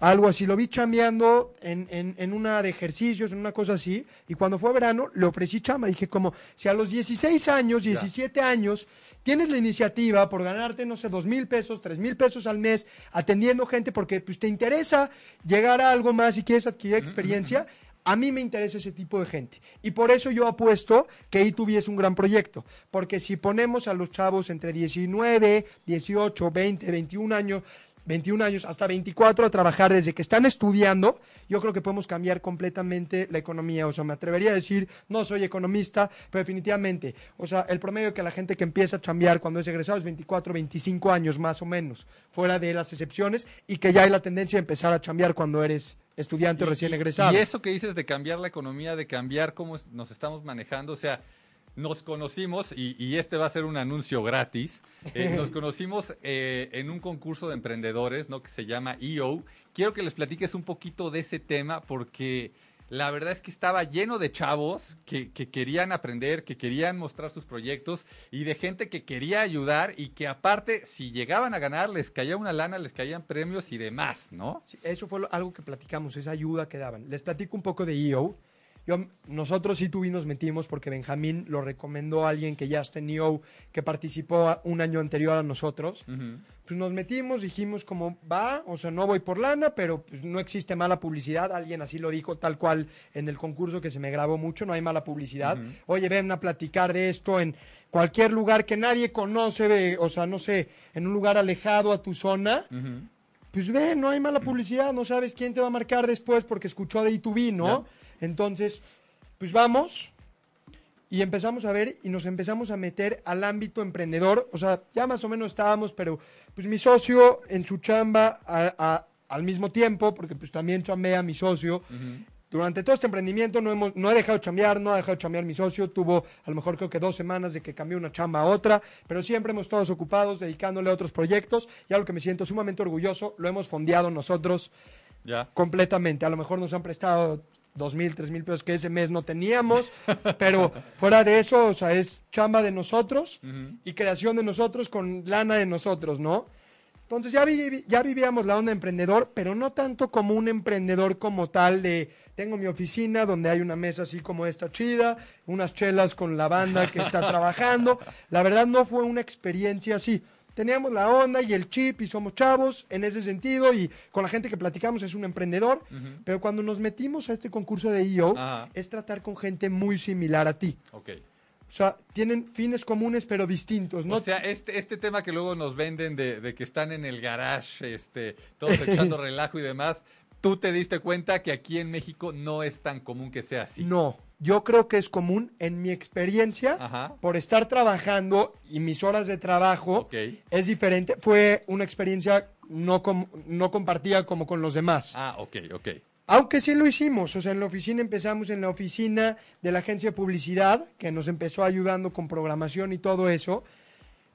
algo así, lo vi chambeando en, en, en una de ejercicios, en una cosa así, y cuando fue verano le ofrecí chamba, dije como, si a los 16 años, 17 años, tienes la iniciativa por ganarte, no sé, dos mil pesos, tres mil pesos al mes, atendiendo gente porque pues, te interesa llegar a algo más y quieres adquirir experiencia, a mí me interesa ese tipo de gente. Y por eso yo apuesto que E2B es un gran proyecto. Porque si ponemos a los chavos entre 19, 18, 20, 21 años, 21 años hasta 24 a trabajar desde que están estudiando, yo creo que podemos cambiar completamente la economía. O sea, me atrevería a decir, no soy economista, pero definitivamente, o sea, el promedio que la gente que empieza a chambear cuando es egresado es 24, 25 años más o menos, fuera de las excepciones, y que ya hay la tendencia a empezar a chambear cuando eres estudiante o recién egresado. Y eso que dices de cambiar la economía, de cambiar cómo nos estamos manejando, o sea, nos conocimos, y, este va a ser un anuncio gratis, eh, nos conocimos eh, en un concurso de emprendedores, ¿no? Que se llama EO. Quiero que les platiques un poquito de ese tema porque la verdad es que estaba lleno de chavos que, que, querían aprender, que querían mostrar sus proyectos y de gente que quería ayudar y que aparte, si llegaban a ganar, les caía una lana, les caían premios y demás, ¿no? eso fue algo que platicamos, esa ayuda que daban. Les platico un poco de EO. Yo, nosotros sí tuvimos, nos metimos porque Benjamín lo recomendó a alguien que ya está en EO, que participó un año anterior a nosotros. Pues nos metimos, dijimos como, va, o sea, no voy por lana, pero pues no existe mala publicidad. Alguien así lo dijo tal cual en el concurso que se me grabó mucho, no hay mala publicidad. Oye, ven a platicar de esto en cualquier lugar que nadie conoce, o sea, no sé, en un lugar alejado a tu zona. Pues ve, no hay mala publicidad, no sabes quién te va a marcar después porque escuchó de I2B, ¿no? Entonces, pues vamos y empezamos a ver y nos empezamos a meter al ámbito emprendedor. O sea, ya más o menos estábamos, pero pues mi socio en su chamba al mismo tiempo, porque pues también chambea mi socio. Durante todo este emprendimiento no, hemos, no he dejado de chambear, no ha dejado de chambear mi socio. Tuvo a lo mejor creo que dos semanas de que cambió una chamba a otra, pero siempre hemos estado ocupados dedicándole a otros proyectos y algo que me siento sumamente orgulloso, lo hemos fondeado nosotros ya. completamente. A lo mejor nos han prestado dos mil, tres mil pesos que ese mes no teníamos, pero fuera de eso, o sea, es chamba de nosotros y creación de nosotros con lana de nosotros, ¿no? Entonces ya, ya vivíamos la onda emprendedor, pero no tanto como un emprendedor como tal de tengo mi oficina donde hay una mesa así como esta chida, unas chelas con la banda que está trabajando. La verdad no fue una experiencia así teníamos la onda y el chip y somos chavos en ese sentido y con la gente que platicamos es un emprendedor, pero cuando nos metimos a este concurso de IO es tratar con gente muy similar a ti. Ok. O sea, tienen fines comunes pero distintos, ¿no? O sea, este, este tema que luego nos venden de, de que están en el garage, este, todos echando relajo y demás, tú te diste cuenta que aquí en México no es tan común que sea así. No, yo creo que es común en mi experiencia, por estar trabajando y mis horas de trabajo es diferente. Fue una experiencia no, no compartida como con los demás. Ah, ok, ok. Aunque sí lo hicimos, o sea, en la oficina empezamos en la oficina de la agencia de publicidad, que nos empezó ayudando con programación y todo eso.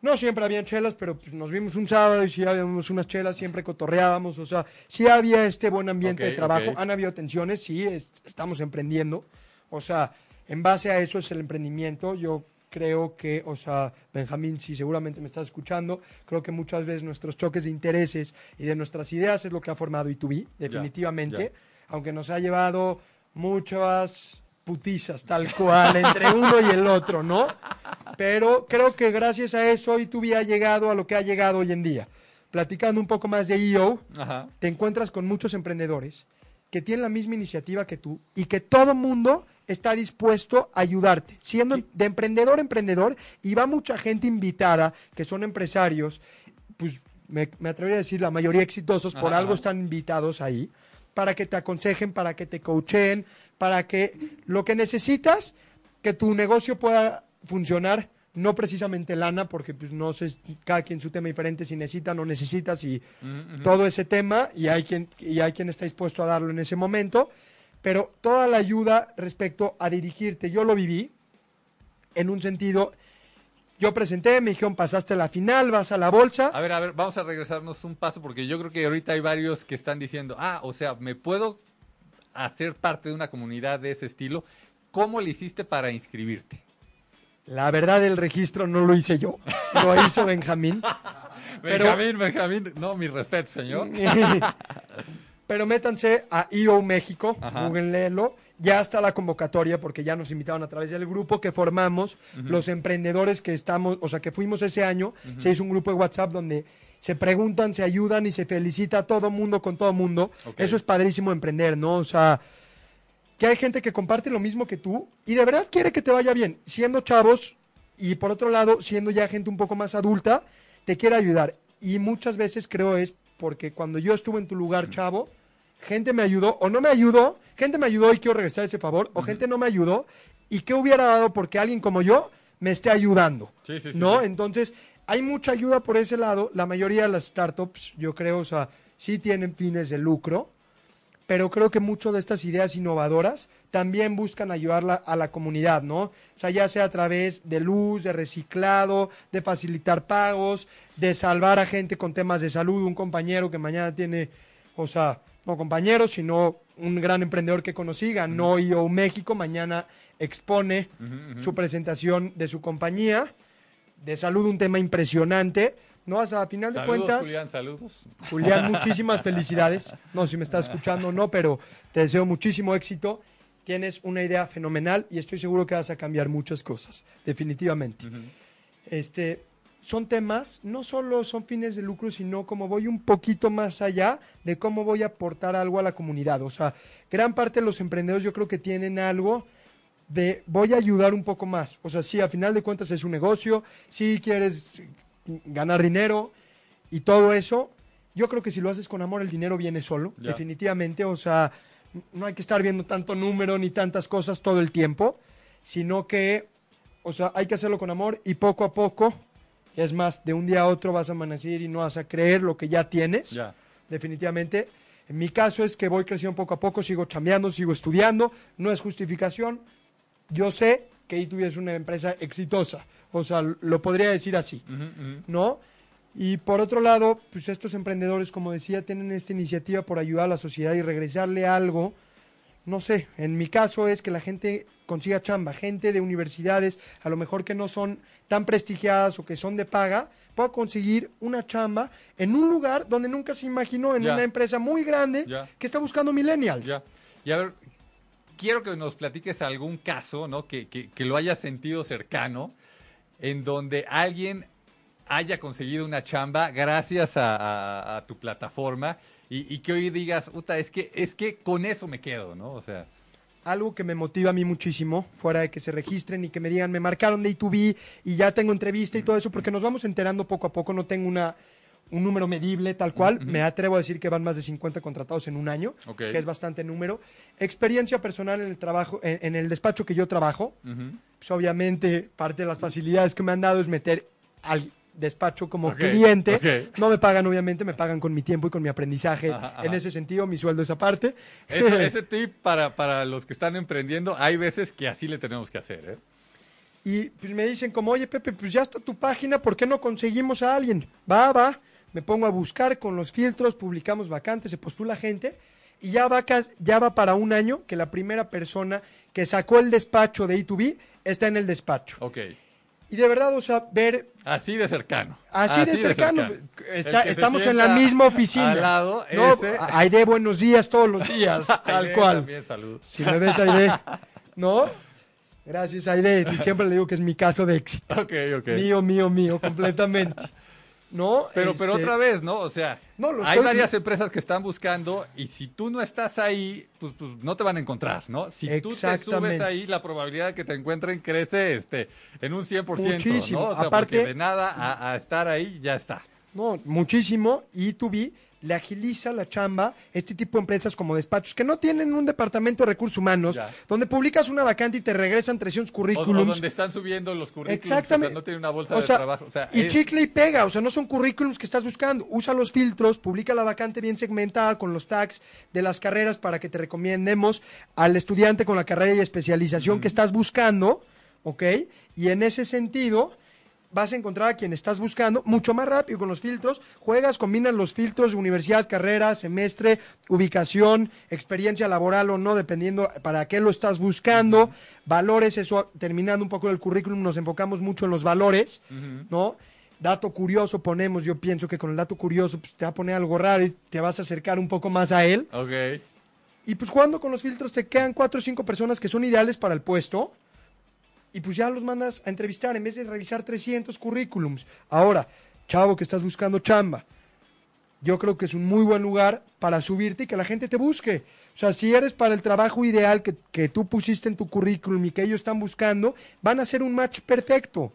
No siempre habían chelas, pero pues, nos vimos un sábado y si habíamos unas chelas, siempre cotorreábamos, o sea, sí había este buen ambiente de trabajo. Han habido tensiones, sí, estamos emprendiendo. O sea, en base a eso es el emprendimiento. Yo creo que, o sea, Benjamín, si seguramente me estás escuchando, creo que muchas veces nuestros choques de intereses y de nuestras ideas es lo que ha formado I2B, definitivamente, aunque nos ha llevado muchas putizas tal cual entre uno y el otro, ¿no? Pero creo que gracias a eso I2B ha llegado a lo que ha llegado hoy en día. Platicando un poco más de EO, te encuentras con muchos emprendedores que tienen la misma iniciativa que tú y que todo mundo está dispuesto a ayudarte, siendo de emprendedor a emprendedor, y va mucha gente invitada, que son empresarios, pues me, atrevería a decir la mayoría exitosos, por algo están invitados ahí, para que te aconsejen, para que te coachen, para que lo que necesitas, que tu negocio pueda funcionar, no precisamente lana, porque pues no sé, cada quien su tema diferente, si necesita o no necesitas, y todo ese tema, y hay quien, y hay quien está dispuesto a darlo en ese momento, pero toda la ayuda respecto a dirigirte, yo lo viví en un sentido, yo presenté, me dijeron, pasaste la final, vas a la bolsa. A ver, a ver, vamos a regresarnos un paso porque yo creo que ahorita hay varios que están diciendo, ah, o sea, me puedo hacer parte de una comunidad de ese estilo. ¿Cómo le hiciste para inscribirte? La verdad, el registro no lo hice yo, lo hizo Benjamín. Benjamín, Benjamín, no, mi respeto, señor. Pero métanse a IO México, googleenlo. Ya está la convocatoria porque ya nos invitaron a través del grupo que formamos, los emprendedores que estamos, o sea, que fuimos ese año. Se hizo un grupo de WhatsApp donde se preguntan, se ayudan y se felicita a todo mundo con todo mundo. Eso es padrísimo emprender, ¿no? O sea, que hay gente que comparte lo mismo que tú y de verdad quiere que te vaya bien, siendo chavos y por otro lado, siendo ya gente un poco más adulta, te quiere ayudar. Y muchas veces creo es porque cuando yo estuve en tu lugar, chavo, gente me ayudó o no me ayudó, gente me ayudó y quiero regresar ese favor, o gente no me ayudó y qué hubiera dado porque alguien como yo me esté ayudando. Sí, sí, sí, ¿No? Entonces, hay mucha ayuda por ese lado. La mayoría de las startups, yo creo, o sea, sí tienen fines de lucro, pero creo que mucho de estas ideas innovadoras también buscan ayudar la- a la comunidad, ¿no? O sea, ya sea a través de luz, de reciclado, de facilitar pagos, de salvar a gente con temas de salud, un compañero que mañana tiene, o sea, no compañero, sino un gran emprendedor que conocí, ganó IO México, mañana expone su presentación de su compañía, de salud un tema impresionante, ¿no? O sea, a final de Saludos, cuentas... Julián, saludos. Julián, muchísimas felicidades. No si me estás escuchando o no, pero te deseo muchísimo éxito. Tienes una idea fenomenal y estoy seguro que vas a cambiar muchas cosas, definitivamente. Este, son temas, no solo son fines de lucro, sino como voy un poquito más allá de cómo voy a aportar algo a la comunidad. O sea, gran parte de los emprendedores yo creo que tienen algo de voy a ayudar un poco más. O sea, sí, a final de cuentas es un negocio, si quieres ganar dinero y todo eso, yo creo que si lo haces con amor el dinero viene solo, Ya. definitivamente. O sea, no hay que estar viendo tanto número ni tantas cosas todo el tiempo, sino que, o sea, hay que hacerlo con amor y poco a poco, es más, de un día a otro vas a amanecer y no vas a creer lo que ya tienes Ya. definitivamente. En mi caso es que voy creciendo poco a poco, sigo chambeando, sigo estudiando, no es justificación. Yo sé que E2B es una empresa exitosa, o sea, lo podría decir así. ¿no? Y por otro lado, pues estos emprendedores, como decía, tienen esta iniciativa por ayudar a la sociedad y regresarle algo. No sé, en mi caso es que la gente consiga chamba, gente de universidades, a lo mejor que no son tan prestigiadas o que son de paga, pueda conseguir una chamba en un lugar donde nunca se imaginó, en Ya. una empresa muy grande Ya. que está buscando millennials. Ya. Y a ver, quiero que nos platiques algún caso, ¿no? Que, que, que lo hayas sentido cercano, en donde alguien haya conseguido una chamba gracias a, a- a tu plataforma y, y que hoy digas, puta, es que, es que con eso me quedo, ¿no? O sea, algo que me motiva a mí muchísimo, fuera de que se registren y que me digan, me marcaron de E2B y ya tengo entrevista y todo eso, porque nos vamos enterando poco a poco, no tengo una, un número medible tal cual, me atrevo a decir que van más de 50 contratados en un año, que es bastante número. Experiencia personal en el trabajo, en, en el despacho que yo trabajo, pues obviamente parte de las facilidades que me han dado es meter al despacho como cliente. No me pagan, obviamente, me pagan con mi tiempo y con mi aprendizaje. Ajá, ajá. En ese sentido, mi sueldo es aparte. Eso- ese tip para, para los que están emprendiendo, hay veces que así le tenemos que hacer, ¿eh? Y pues me dicen como, oye Pepe, pues ya está tu página, ¿por qué no conseguimos a alguien? Va, va, me pongo a buscar con los filtros, publicamos vacantes, se postula gente y ya va, ya va para un año que la primera persona que sacó el despacho de E2B está en el despacho. Ok. Y de verdad, o sea, ver Así de cercano. así, de cercano, está- estamos en la misma oficina. Al lado, no, ese. Aide, buenos días todos los días, tal Aide cual. También, saludos. Si me ves, Aide, ¿no? Gracias, Aide. Siempre le digo que es mi caso de éxito. Ok, ok. Mío, mío, mío, completamente. ¿No? Pero, pero Este, otra vez, ¿no? O sea, No, lo hay estoy- varias empresas que están buscando y si tú no estás ahí, pues, pues no te van a encontrar, ¿no? Si tú te subes ahí, la probabilidad de que te encuentren crece este, en un 100%, Muchísimo. ¿no? O sea, Aparte- porque de nada a, a estar ahí ya está. No, muchísimo. Y B le agiliza la chamba este tipo de empresas como despachos que no tienen un departamento de recursos humanos, Ya. donde publicas una vacante y te regresan 300 O, o currículums. donde están subiendo los currículums, Exactamente. o sea, no tienen una bolsa O de trabajo. O sea, y es- chicle y pega, o sea, no son currículums que estás buscando. Usa los filtros, publica la vacante bien segmentada con los tags de las carreras para que te recomendemos al estudiante con la carrera y especialización que estás buscando, ¿ok? Y en ese sentido vas a encontrar a quien estás buscando mucho más rápido con los filtros. Juegas, combinas los filtros universidad, carrera, semestre, ubicación, experiencia laboral o no, dependiendo para qué lo estás buscando. Valores, eso, terminando un poco el currículum, nos enfocamos mucho en los valores, ¿no? Dato curioso ponemos, yo pienso que con el dato curioso pues, te va a poner algo raro y te vas a acercar un poco más a él. Ok. Y pues jugando con los filtros te quedan cuatro o cinco personas que son ideales para el puesto. Y pues ya los mandas a entrevistar en vez de revisar 300 currículums. Ahora, chavo que estás buscando chamba. Yo creo que es un muy buen lugar para subirte y que la gente te busque. O sea, si eres para el trabajo ideal que, que tú pusiste en tu currículum y que ellos están buscando, van a ser un match perfecto.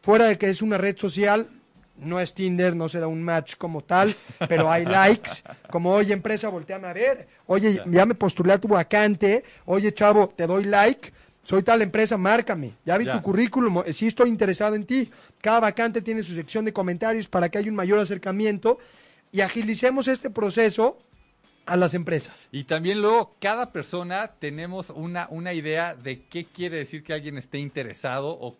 Fuera de que es una red social no es Tinder, no se da un match como tal, pero hay likes, como oye empresa, volteame a ver, oye, ya me postulé a tu vacante, oye chavo, te doy like, soy tal empresa, márcame, ya vi Ya. tu currículum, sí estoy interesado en ti, cada vacante tiene su sección de comentarios para que haya un mayor acercamiento y agilicemos este proceso a las empresas. Y también luego, cada persona tenemos una, una idea de qué quiere decir que alguien esté interesado o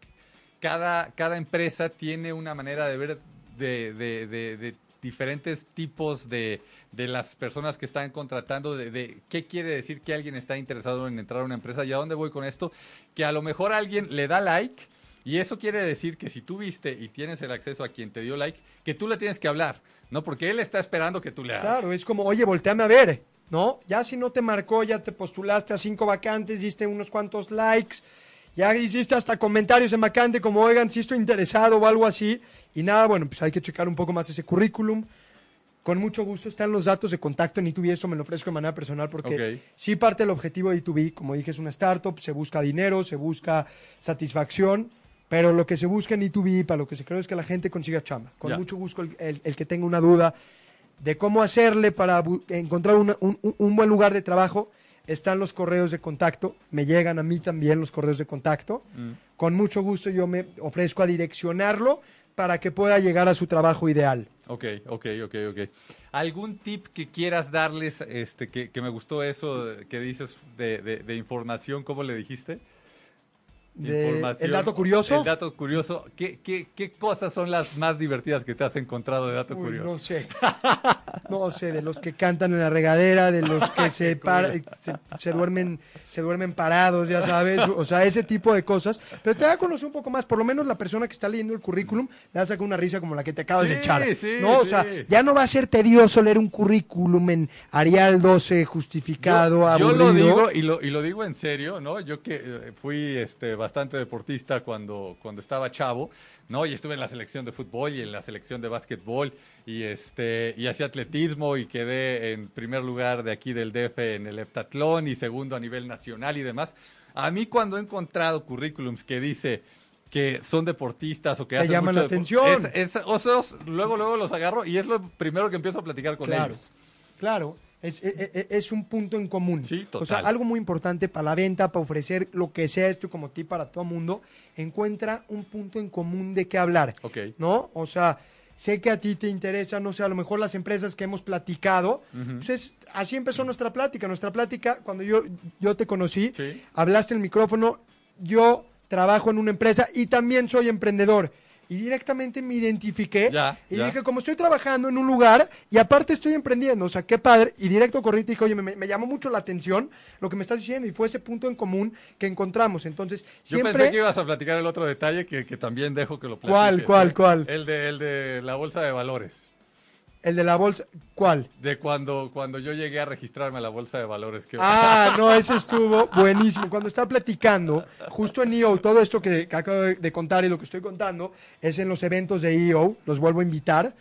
cada, cada empresa tiene una manera de ver de, de- de- de diferentes tipos de, de las personas que están contratando, de, qué quiere decir que alguien está interesado en entrar a una empresa. ¿Y a dónde voy con esto? Que a lo mejor alguien le da like y eso quiere decir que si tú viste y tienes el acceso a quien te dio like, que tú le tienes que hablar, ¿no? Porque él está esperando que tú le hagas. Claro, es como, oye, volteame a ver, ¿no? Ya si no te marcó, ya te postulaste a cinco vacantes, diste unos cuantos likes, ya hiciste hasta comentarios en vacante como, oigan, si estoy interesado o algo así. Y nada, bueno, pues hay que checar un poco más ese currículum. Con mucho gusto están los datos de contacto en E2B, eso me lo ofrezco de manera personal porque Ok. sí parte del objetivo de E2B, como dije, es una startup, se busca dinero, se busca satisfacción, pero lo que se busca en E2B, para lo que se cree es que la gente consiga chamba. Con Ya. mucho gusto el- el- el que tenga una duda, de cómo hacerle para encontrar una- un, un- un buen lugar de trabajo, están los correos de contacto. Me llegan a mí también los correos de contacto. Con mucho gusto yo me ofrezco a direccionarlo para que pueda llegar a su trabajo ideal. Ok, ok, ok, ok. ¿Algún tip que quieras darles, este, que, que me gustó eso que dices de, de- de información, ¿cómo le dijiste? De- ¿El dato curioso? El dato curioso. ¿Qué, qué, qué cosas son las más divertidas que te has encontrado de dato Uy, curioso? no sé. No sé, de los que cantan en la regadera, de los que se, para- se, se duermen se duermen parados, ya sabes, o sea, ese tipo de cosas. Pero te da a conocer un poco más, por lo menos la persona que está leyendo el currículum le va a sacar una risa como la que te acabas Sí, de echar. sí, no, o sí. sea, ya no va a ser tedioso leer un currículum en Arial 12 justificado, yo, yo lo digo y lo, y lo digo en serio, ¿no? Yo que eh, fui este, bastante deportista cuando, cuando estaba chavo, ¿no? Y estuve en la selección de fútbol y en la selección de básquetbol y este y hacía atletismo y quedé en primer lugar de aquí del DF en el heptatlón y segundo a nivel nacional y demás. A mí cuando he encontrado currículums que dice que son deportistas o que Te hacen llaman mucho la atención. es- es- esos luego luego los agarro y es lo primero que empiezo a platicar con Claro. ellos. Claro, es- es- es un punto en común. Sí, O sea, total. algo muy importante para la venta, para ofrecer lo que sea esto como ti para todo mundo, encuentra un punto en común de qué hablar. Ok. ¿No? O sea, sé que a ti te interesa, no sé, a lo mejor las empresas que hemos platicado. pues es- así empezó nuestra plática. Nuestra plática, cuando yo, yo te conocí, Sí. hablaste el micrófono, yo trabajo en una empresa y también soy emprendedor. Y directamente me identifiqué Ya, y ya. dije, como estoy trabajando en un lugar y aparte estoy emprendiendo, o sea, qué padre. Y directo corrí y dije, oye, me, me llamó mucho la atención lo que me estás diciendo y fue ese punto en común que encontramos. Entonces, Yo siempre... pensé que ibas a platicar el otro detalle que, que también dejo que lo platiques. ¿Cuál, cuál, cuál? El de, el de la bolsa de valores. El de la bolsa, ¿cuál? De cuando, cuando yo llegué a registrarme a la bolsa de valores. Que... Ah, no, ese estuvo buenísimo. Cuando estaba platicando, justo en EO, todo esto que, que acabo de de contar y lo que estoy contando es en los eventos de EO, los vuelvo a invitar.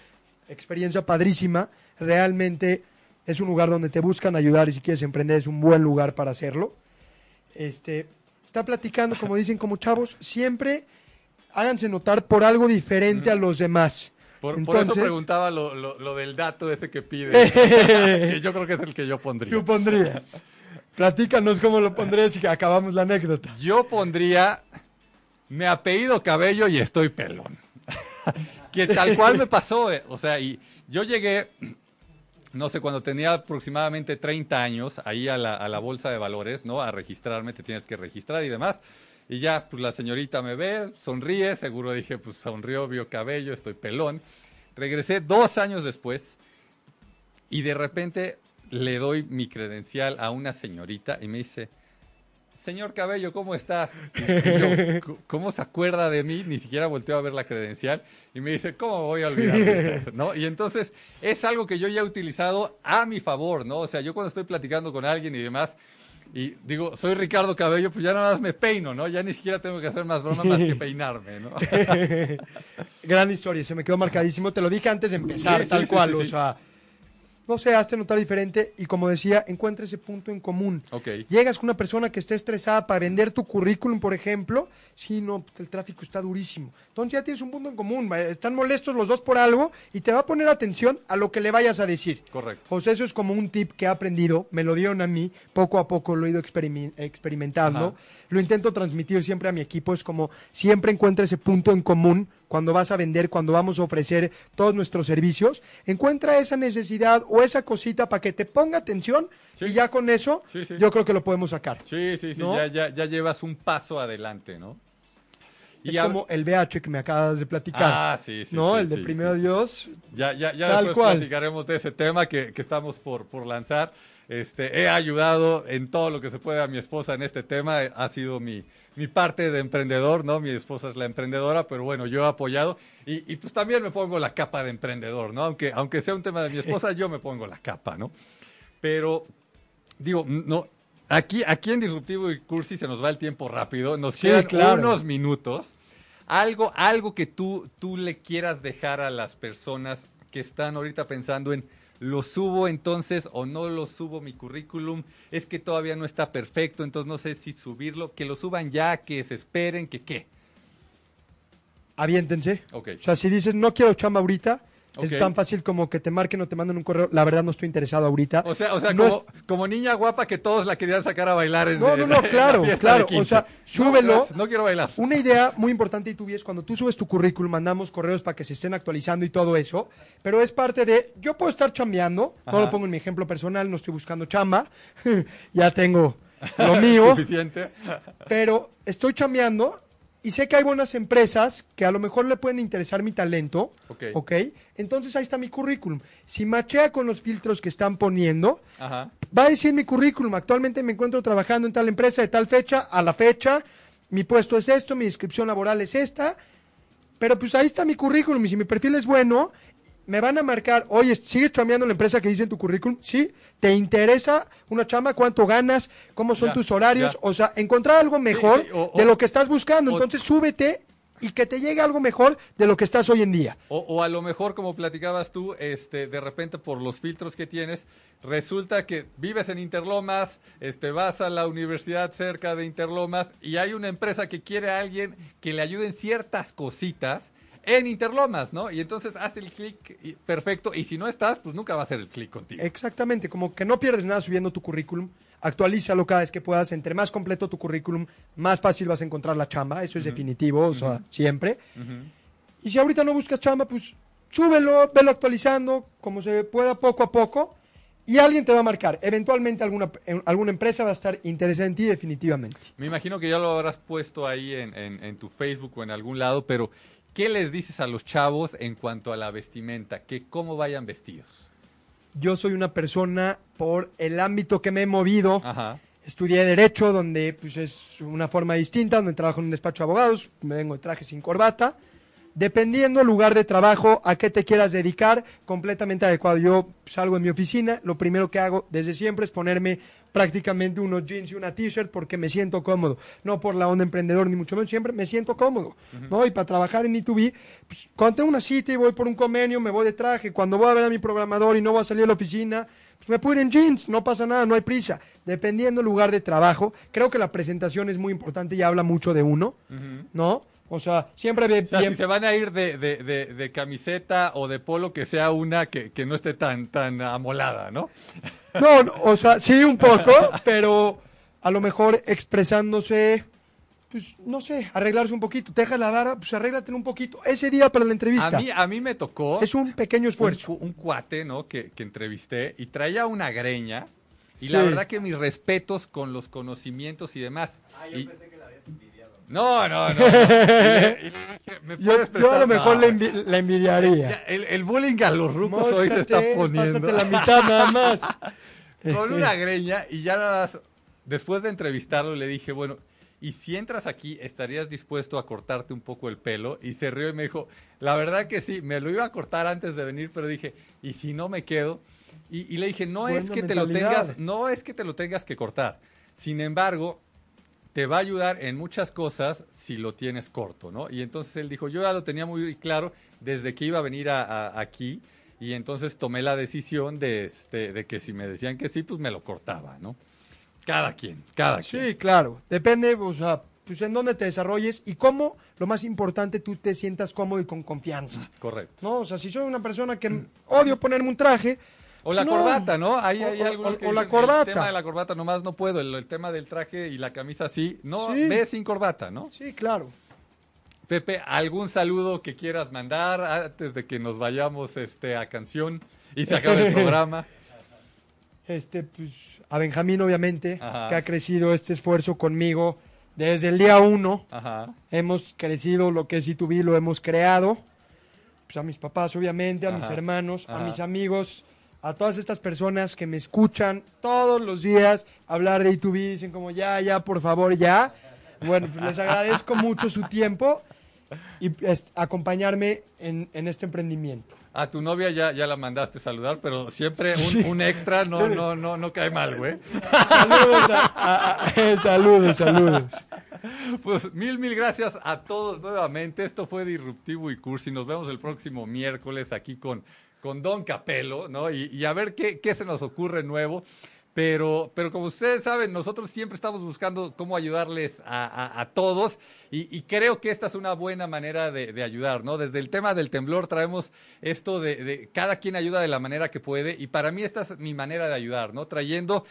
Experiencia padrísima. Realmente es un lugar donde te buscan ayudar y si quieres emprender es un buen lugar para hacerlo. Este, está platicando, como dicen, como chavos, siempre háganse notar por algo diferente a los demás. Por, por eso preguntaba lo, lo, lo del dato ese que pide. que yo creo que es el que yo pondría. Tú pondrías. Platícanos cómo lo pondrías y que acabamos la anécdota. Yo pondría, me apellido cabello y estoy pelón. que tal cual me pasó, eh. o sea, y yo llegué, no sé, cuando tenía aproximadamente 30 años, ahí a la, a la bolsa de valores, ¿no? A registrarme, te tienes que registrar y demás. Y ya, pues la señorita me ve, sonríe, seguro dije, pues sonrió, vio cabello, estoy pelón. Regresé dos años después y de repente le doy mi credencial a una señorita y me dice, señor Cabello, ¿cómo está? Y, yo, ¿cómo se acuerda de mí? Ni siquiera volteó a ver la credencial y me dice, ¿cómo voy a olvidar de usted? ¿No? Y entonces es algo que yo ya he utilizado a mi favor, ¿no? O sea, yo cuando estoy platicando con alguien y demás, y digo, soy Ricardo Cabello, pues ya nada más me peino, ¿no? Ya ni siquiera tengo que hacer más bromas más que peinarme, ¿no? Gran historia, se me quedó marcadísimo. Te lo dije antes de empezar, Sí, tal sí, cual. sí, o sea, no sé, hazte notar diferente y como decía, encuentra ese punto en común. Ok. Llegas con una persona que esté estresada para vender tu currículum, por ejemplo, sí, no, el tráfico está durísimo. Entonces ya tienes un punto en común, están molestos los dos por algo y te va a poner atención a lo que le vayas a decir. Correcto. Pues eso es como un tip que he aprendido, me lo dieron a mí, poco a poco lo he ido experimentando, Ajá. lo intento transmitir siempre a mi equipo, es como siempre encuentra ese punto en común cuando vas a vender, cuando vamos a ofrecer todos nuestros servicios, encuentra esa necesidad o esa cosita para que te ponga atención Sí. y ya con eso Sí, sí. yo creo que lo podemos sacar. Sí, sí, sí, ¿No? ya, ya, ya llevas un paso adelante, ¿no? Es hab- como el VH que me acabas de platicar. Ah, sí, sí. ¿No? sí, el de sí, primero sí. Dios. Ya, ya, ya después cual. platicaremos de ese tema que, que estamos por, por lanzar. Este, he ayudado en todo lo que se puede a mi esposa en este tema. Ha sido mi, mi parte de emprendedor, ¿no? Mi esposa es la emprendedora, pero bueno, yo he apoyado. Y, y pues también me pongo la capa de emprendedor, ¿no? Aunque, aunque sea un tema de mi esposa, yo me pongo la capa, ¿no? Pero, digo, no. Aquí, aquí en Disruptivo y Cursi se nos va el tiempo rápido. Nos Sí, quedan claro. unos minutos. Algo, algo que tú, tú le quieras dejar a las personas que están ahorita pensando en lo subo entonces o no lo subo mi currículum, es que todavía no está perfecto, entonces no sé si subirlo, que lo suban ya, que se esperen, que qué. Aviéntense. O sea, si dices no quiero chamba ahorita, Es tan fácil como que te marquen o te manden un correo. La verdad no estoy interesado ahorita. O sea, o sea No como, como niña guapa que todos la querían sacar a bailar en, No, no, no, claro, claro, o 15. sea, súbelo. No, quiero bailar. Una idea muy importante y tú es cuando tú subes tu currículum, mandamos correos para que se estén actualizando y todo eso, pero es parte de, yo puedo estar chambeando, Ajá. no lo pongo en mi ejemplo personal, no estoy buscando chamba, ya tengo lo mío, Suficiente. pero estoy chambeando y sé que hay buenas empresas que a lo mejor le pueden interesar mi talento, Ok. Entonces ahí está mi currículum. Si machea con los filtros que están poniendo, Ajá. va a decir mi currículum. Actualmente me encuentro trabajando en tal empresa de tal fecha a la fecha. Mi puesto es esto, mi descripción laboral es esta. Pero pues ahí está mi currículum y si mi perfil es bueno, me van a marcar, oye, ¿sigues chambeando en la empresa que dice en tu currículum? Sí. ¿Te interesa una chamba? ¿Cuánto ganas? ¿Cómo son Ya, tus horarios? ya. O sea, encontrar algo mejor sí, o- de lo que estás buscando. o- Entonces súbete y que te llegue algo mejor de lo que estás hoy en día. O, o a lo mejor, como platicabas tú, este, de repente por los filtros que tienes, resulta que vives en Interlomas, este, vas a la universidad cerca de Interlomas y hay una empresa que quiere a alguien que le ayude en ciertas cositas en Interlomas, ¿no? Y entonces hace el clic perfecto y si no estás, pues nunca va a hacer el clic contigo. Exactamente, como que no pierdes nada subiendo tu currículum, actualízalo cada vez que puedas, entre más completo tu currículum, más fácil vas a encontrar la chamba, eso es definitivo, o sea, siempre. Y si ahorita no buscas chamba, pues súbelo, velo actualizando, como se pueda poco a poco, y alguien te va a marcar. Eventualmente alguna, alguna empresa va a estar interesada en ti definitivamente. Me imagino que ya lo habrás puesto ahí en, en- en tu Facebook o en algún lado, pero ¿qué les dices a los chavos en cuanto a la vestimenta? Que cómo vayan vestidos. Yo soy una persona por el ámbito que me he movido, Ajá. Estudié Derecho, donde pues, es una forma distinta, donde trabajo en un despacho de abogados, me vengo de traje sin corbata. Dependiendo del lugar de trabajo, a qué te quieras dedicar, completamente adecuado. Yo salgo de mi oficina, lo primero que hago desde siempre es ponerme prácticamente unos jeans y una t-shirt porque me siento cómodo. No por la onda emprendedor, ni mucho menos, siempre me siento cómodo. ¿no? Y para trabajar en E2B, pues, cuando tengo una cita y voy por un convenio, me voy de traje. Cuando voy a ver a mi programador y no voy a salir a la oficina, pues me puedo ir en jeans, no pasa nada, no hay prisa. Dependiendo del lugar de trabajo, creo que la presentación es muy importante y habla mucho de uno, ¿no? O sea, siempre ve O sea, bien. si se van a ir de, de, de, de camiseta o de polo, que sea una que, que no esté tan, tan amolada, ¿no? No, no, o sea, sí un poco, pero a lo mejor expresándose, pues no sé, arreglarse un poquito. Te dejas la vara, pues arréglate un poquito. Ese día para la A entrevista. mí, a mí me tocó Es un pequeño un, esfuerzo. cu- un cuate, ¿no? Que, que entrevisté y traía una greña. Y Sí. la verdad que mis respetos con los conocimientos y demás. Y- No, no, no. no. Y le- y le dije, ¿me Yo, puedes yo a lo mejor No. le, envi- le envidiaría. El, el bullying a los rucos hoy se está poniendo. Pásate la mitad nada más. con una greña y ya nada más, después de entrevistarlo le dije, bueno, y si entras aquí, ¿estarías dispuesto a cortarte un poco el pelo? Y se rió y me dijo, la verdad que sí, me lo iba a cortar antes de venir, pero dije, ¿y si no me quedo? Y, y le dije, no es que te lo mentalidad. tengas, no es que te lo tengas que cortar. Sin embargo, te va a ayudar en muchas cosas si lo tienes corto, ¿no? Y entonces él dijo, yo ya lo tenía muy claro desde que iba a venir a- a- aquí y entonces tomé la decisión de, este, de que si me decían que sí, pues me lo cortaba, ¿no? Cada quien, cada quien. Sí, claro. Depende, o sea, pues en dónde te desarrolles y cómo, lo más importante, tú te sientas cómodo y con confianza. Correcto. ¿No? O sea, si soy una persona que odio ponerme un traje. O la no. corbata, ¿no? Hay, O- hay o- algunos o- que o la corbata. El tema de la corbata nomás no puedo, el, el tema del traje y la camisa sí. No, Sí. ve sin corbata, ¿no? Sí, claro. Pepe, ¿algún saludo que quieras mandar antes de que nos vayamos este, a canción y se acabe el programa? Este, pues, a Benjamín, obviamente, Ajá. que ha crecido este esfuerzo conmigo desde el día uno. Ajá. Hemos crecido lo que es B2B, lo hemos creado. Pues a mis papás, obviamente, a mis hermanos, a mis amigos, a todas estas personas que me escuchan todos los días hablar de B2B, dicen como ya, ya, por favor, ya. Bueno, pues les agradezco mucho su tiempo y es, acompañarme en, en este emprendimiento. A tu novia ya, ya la mandaste saludar, pero siempre un, un extra no, no, no, no cae mal, güey. Saludos, a- a- a- saludos, saludos. Pues mil, mil gracias a todos nuevamente. Esto fue Disruptivo y Cursi. Nos vemos el próximo miércoles aquí con, con Don Capelo, ¿no? Y, a ver qué, qué se nos ocurre nuevo. Pero, pero como ustedes saben, nosotros siempre estamos buscando cómo ayudarles a, a- todos y, creo que esta es una buena manera de, ayudar, ¿no? Desde el tema del temblor traemos esto de, cada quien ayuda de la manera que puede y para mí esta es mi manera de ayudar, ¿no? Trayendo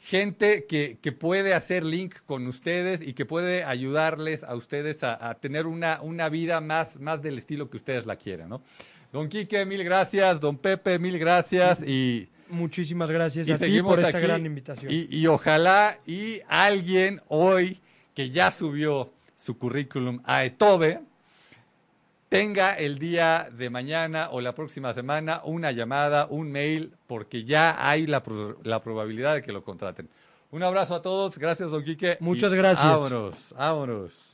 gente que, que puede hacer link con ustedes y que puede ayudarles a ustedes a, a tener una, una vida más, más del estilo que ustedes la quieren, ¿no? Don Quique, mil gracias. Don Pepe, mil gracias. Y, Muchísimas gracias y a ti por esta aquí. gran invitación. Y, y ojalá y alguien hoy que ya subió su currículum a Etobe tenga el día de mañana o la próxima semana una llamada, un mail, porque ya hay la, la probabilidad de que lo contraten. Un abrazo a todos, gracias don Quique. Muchas gracias. Vámonos, vámonos.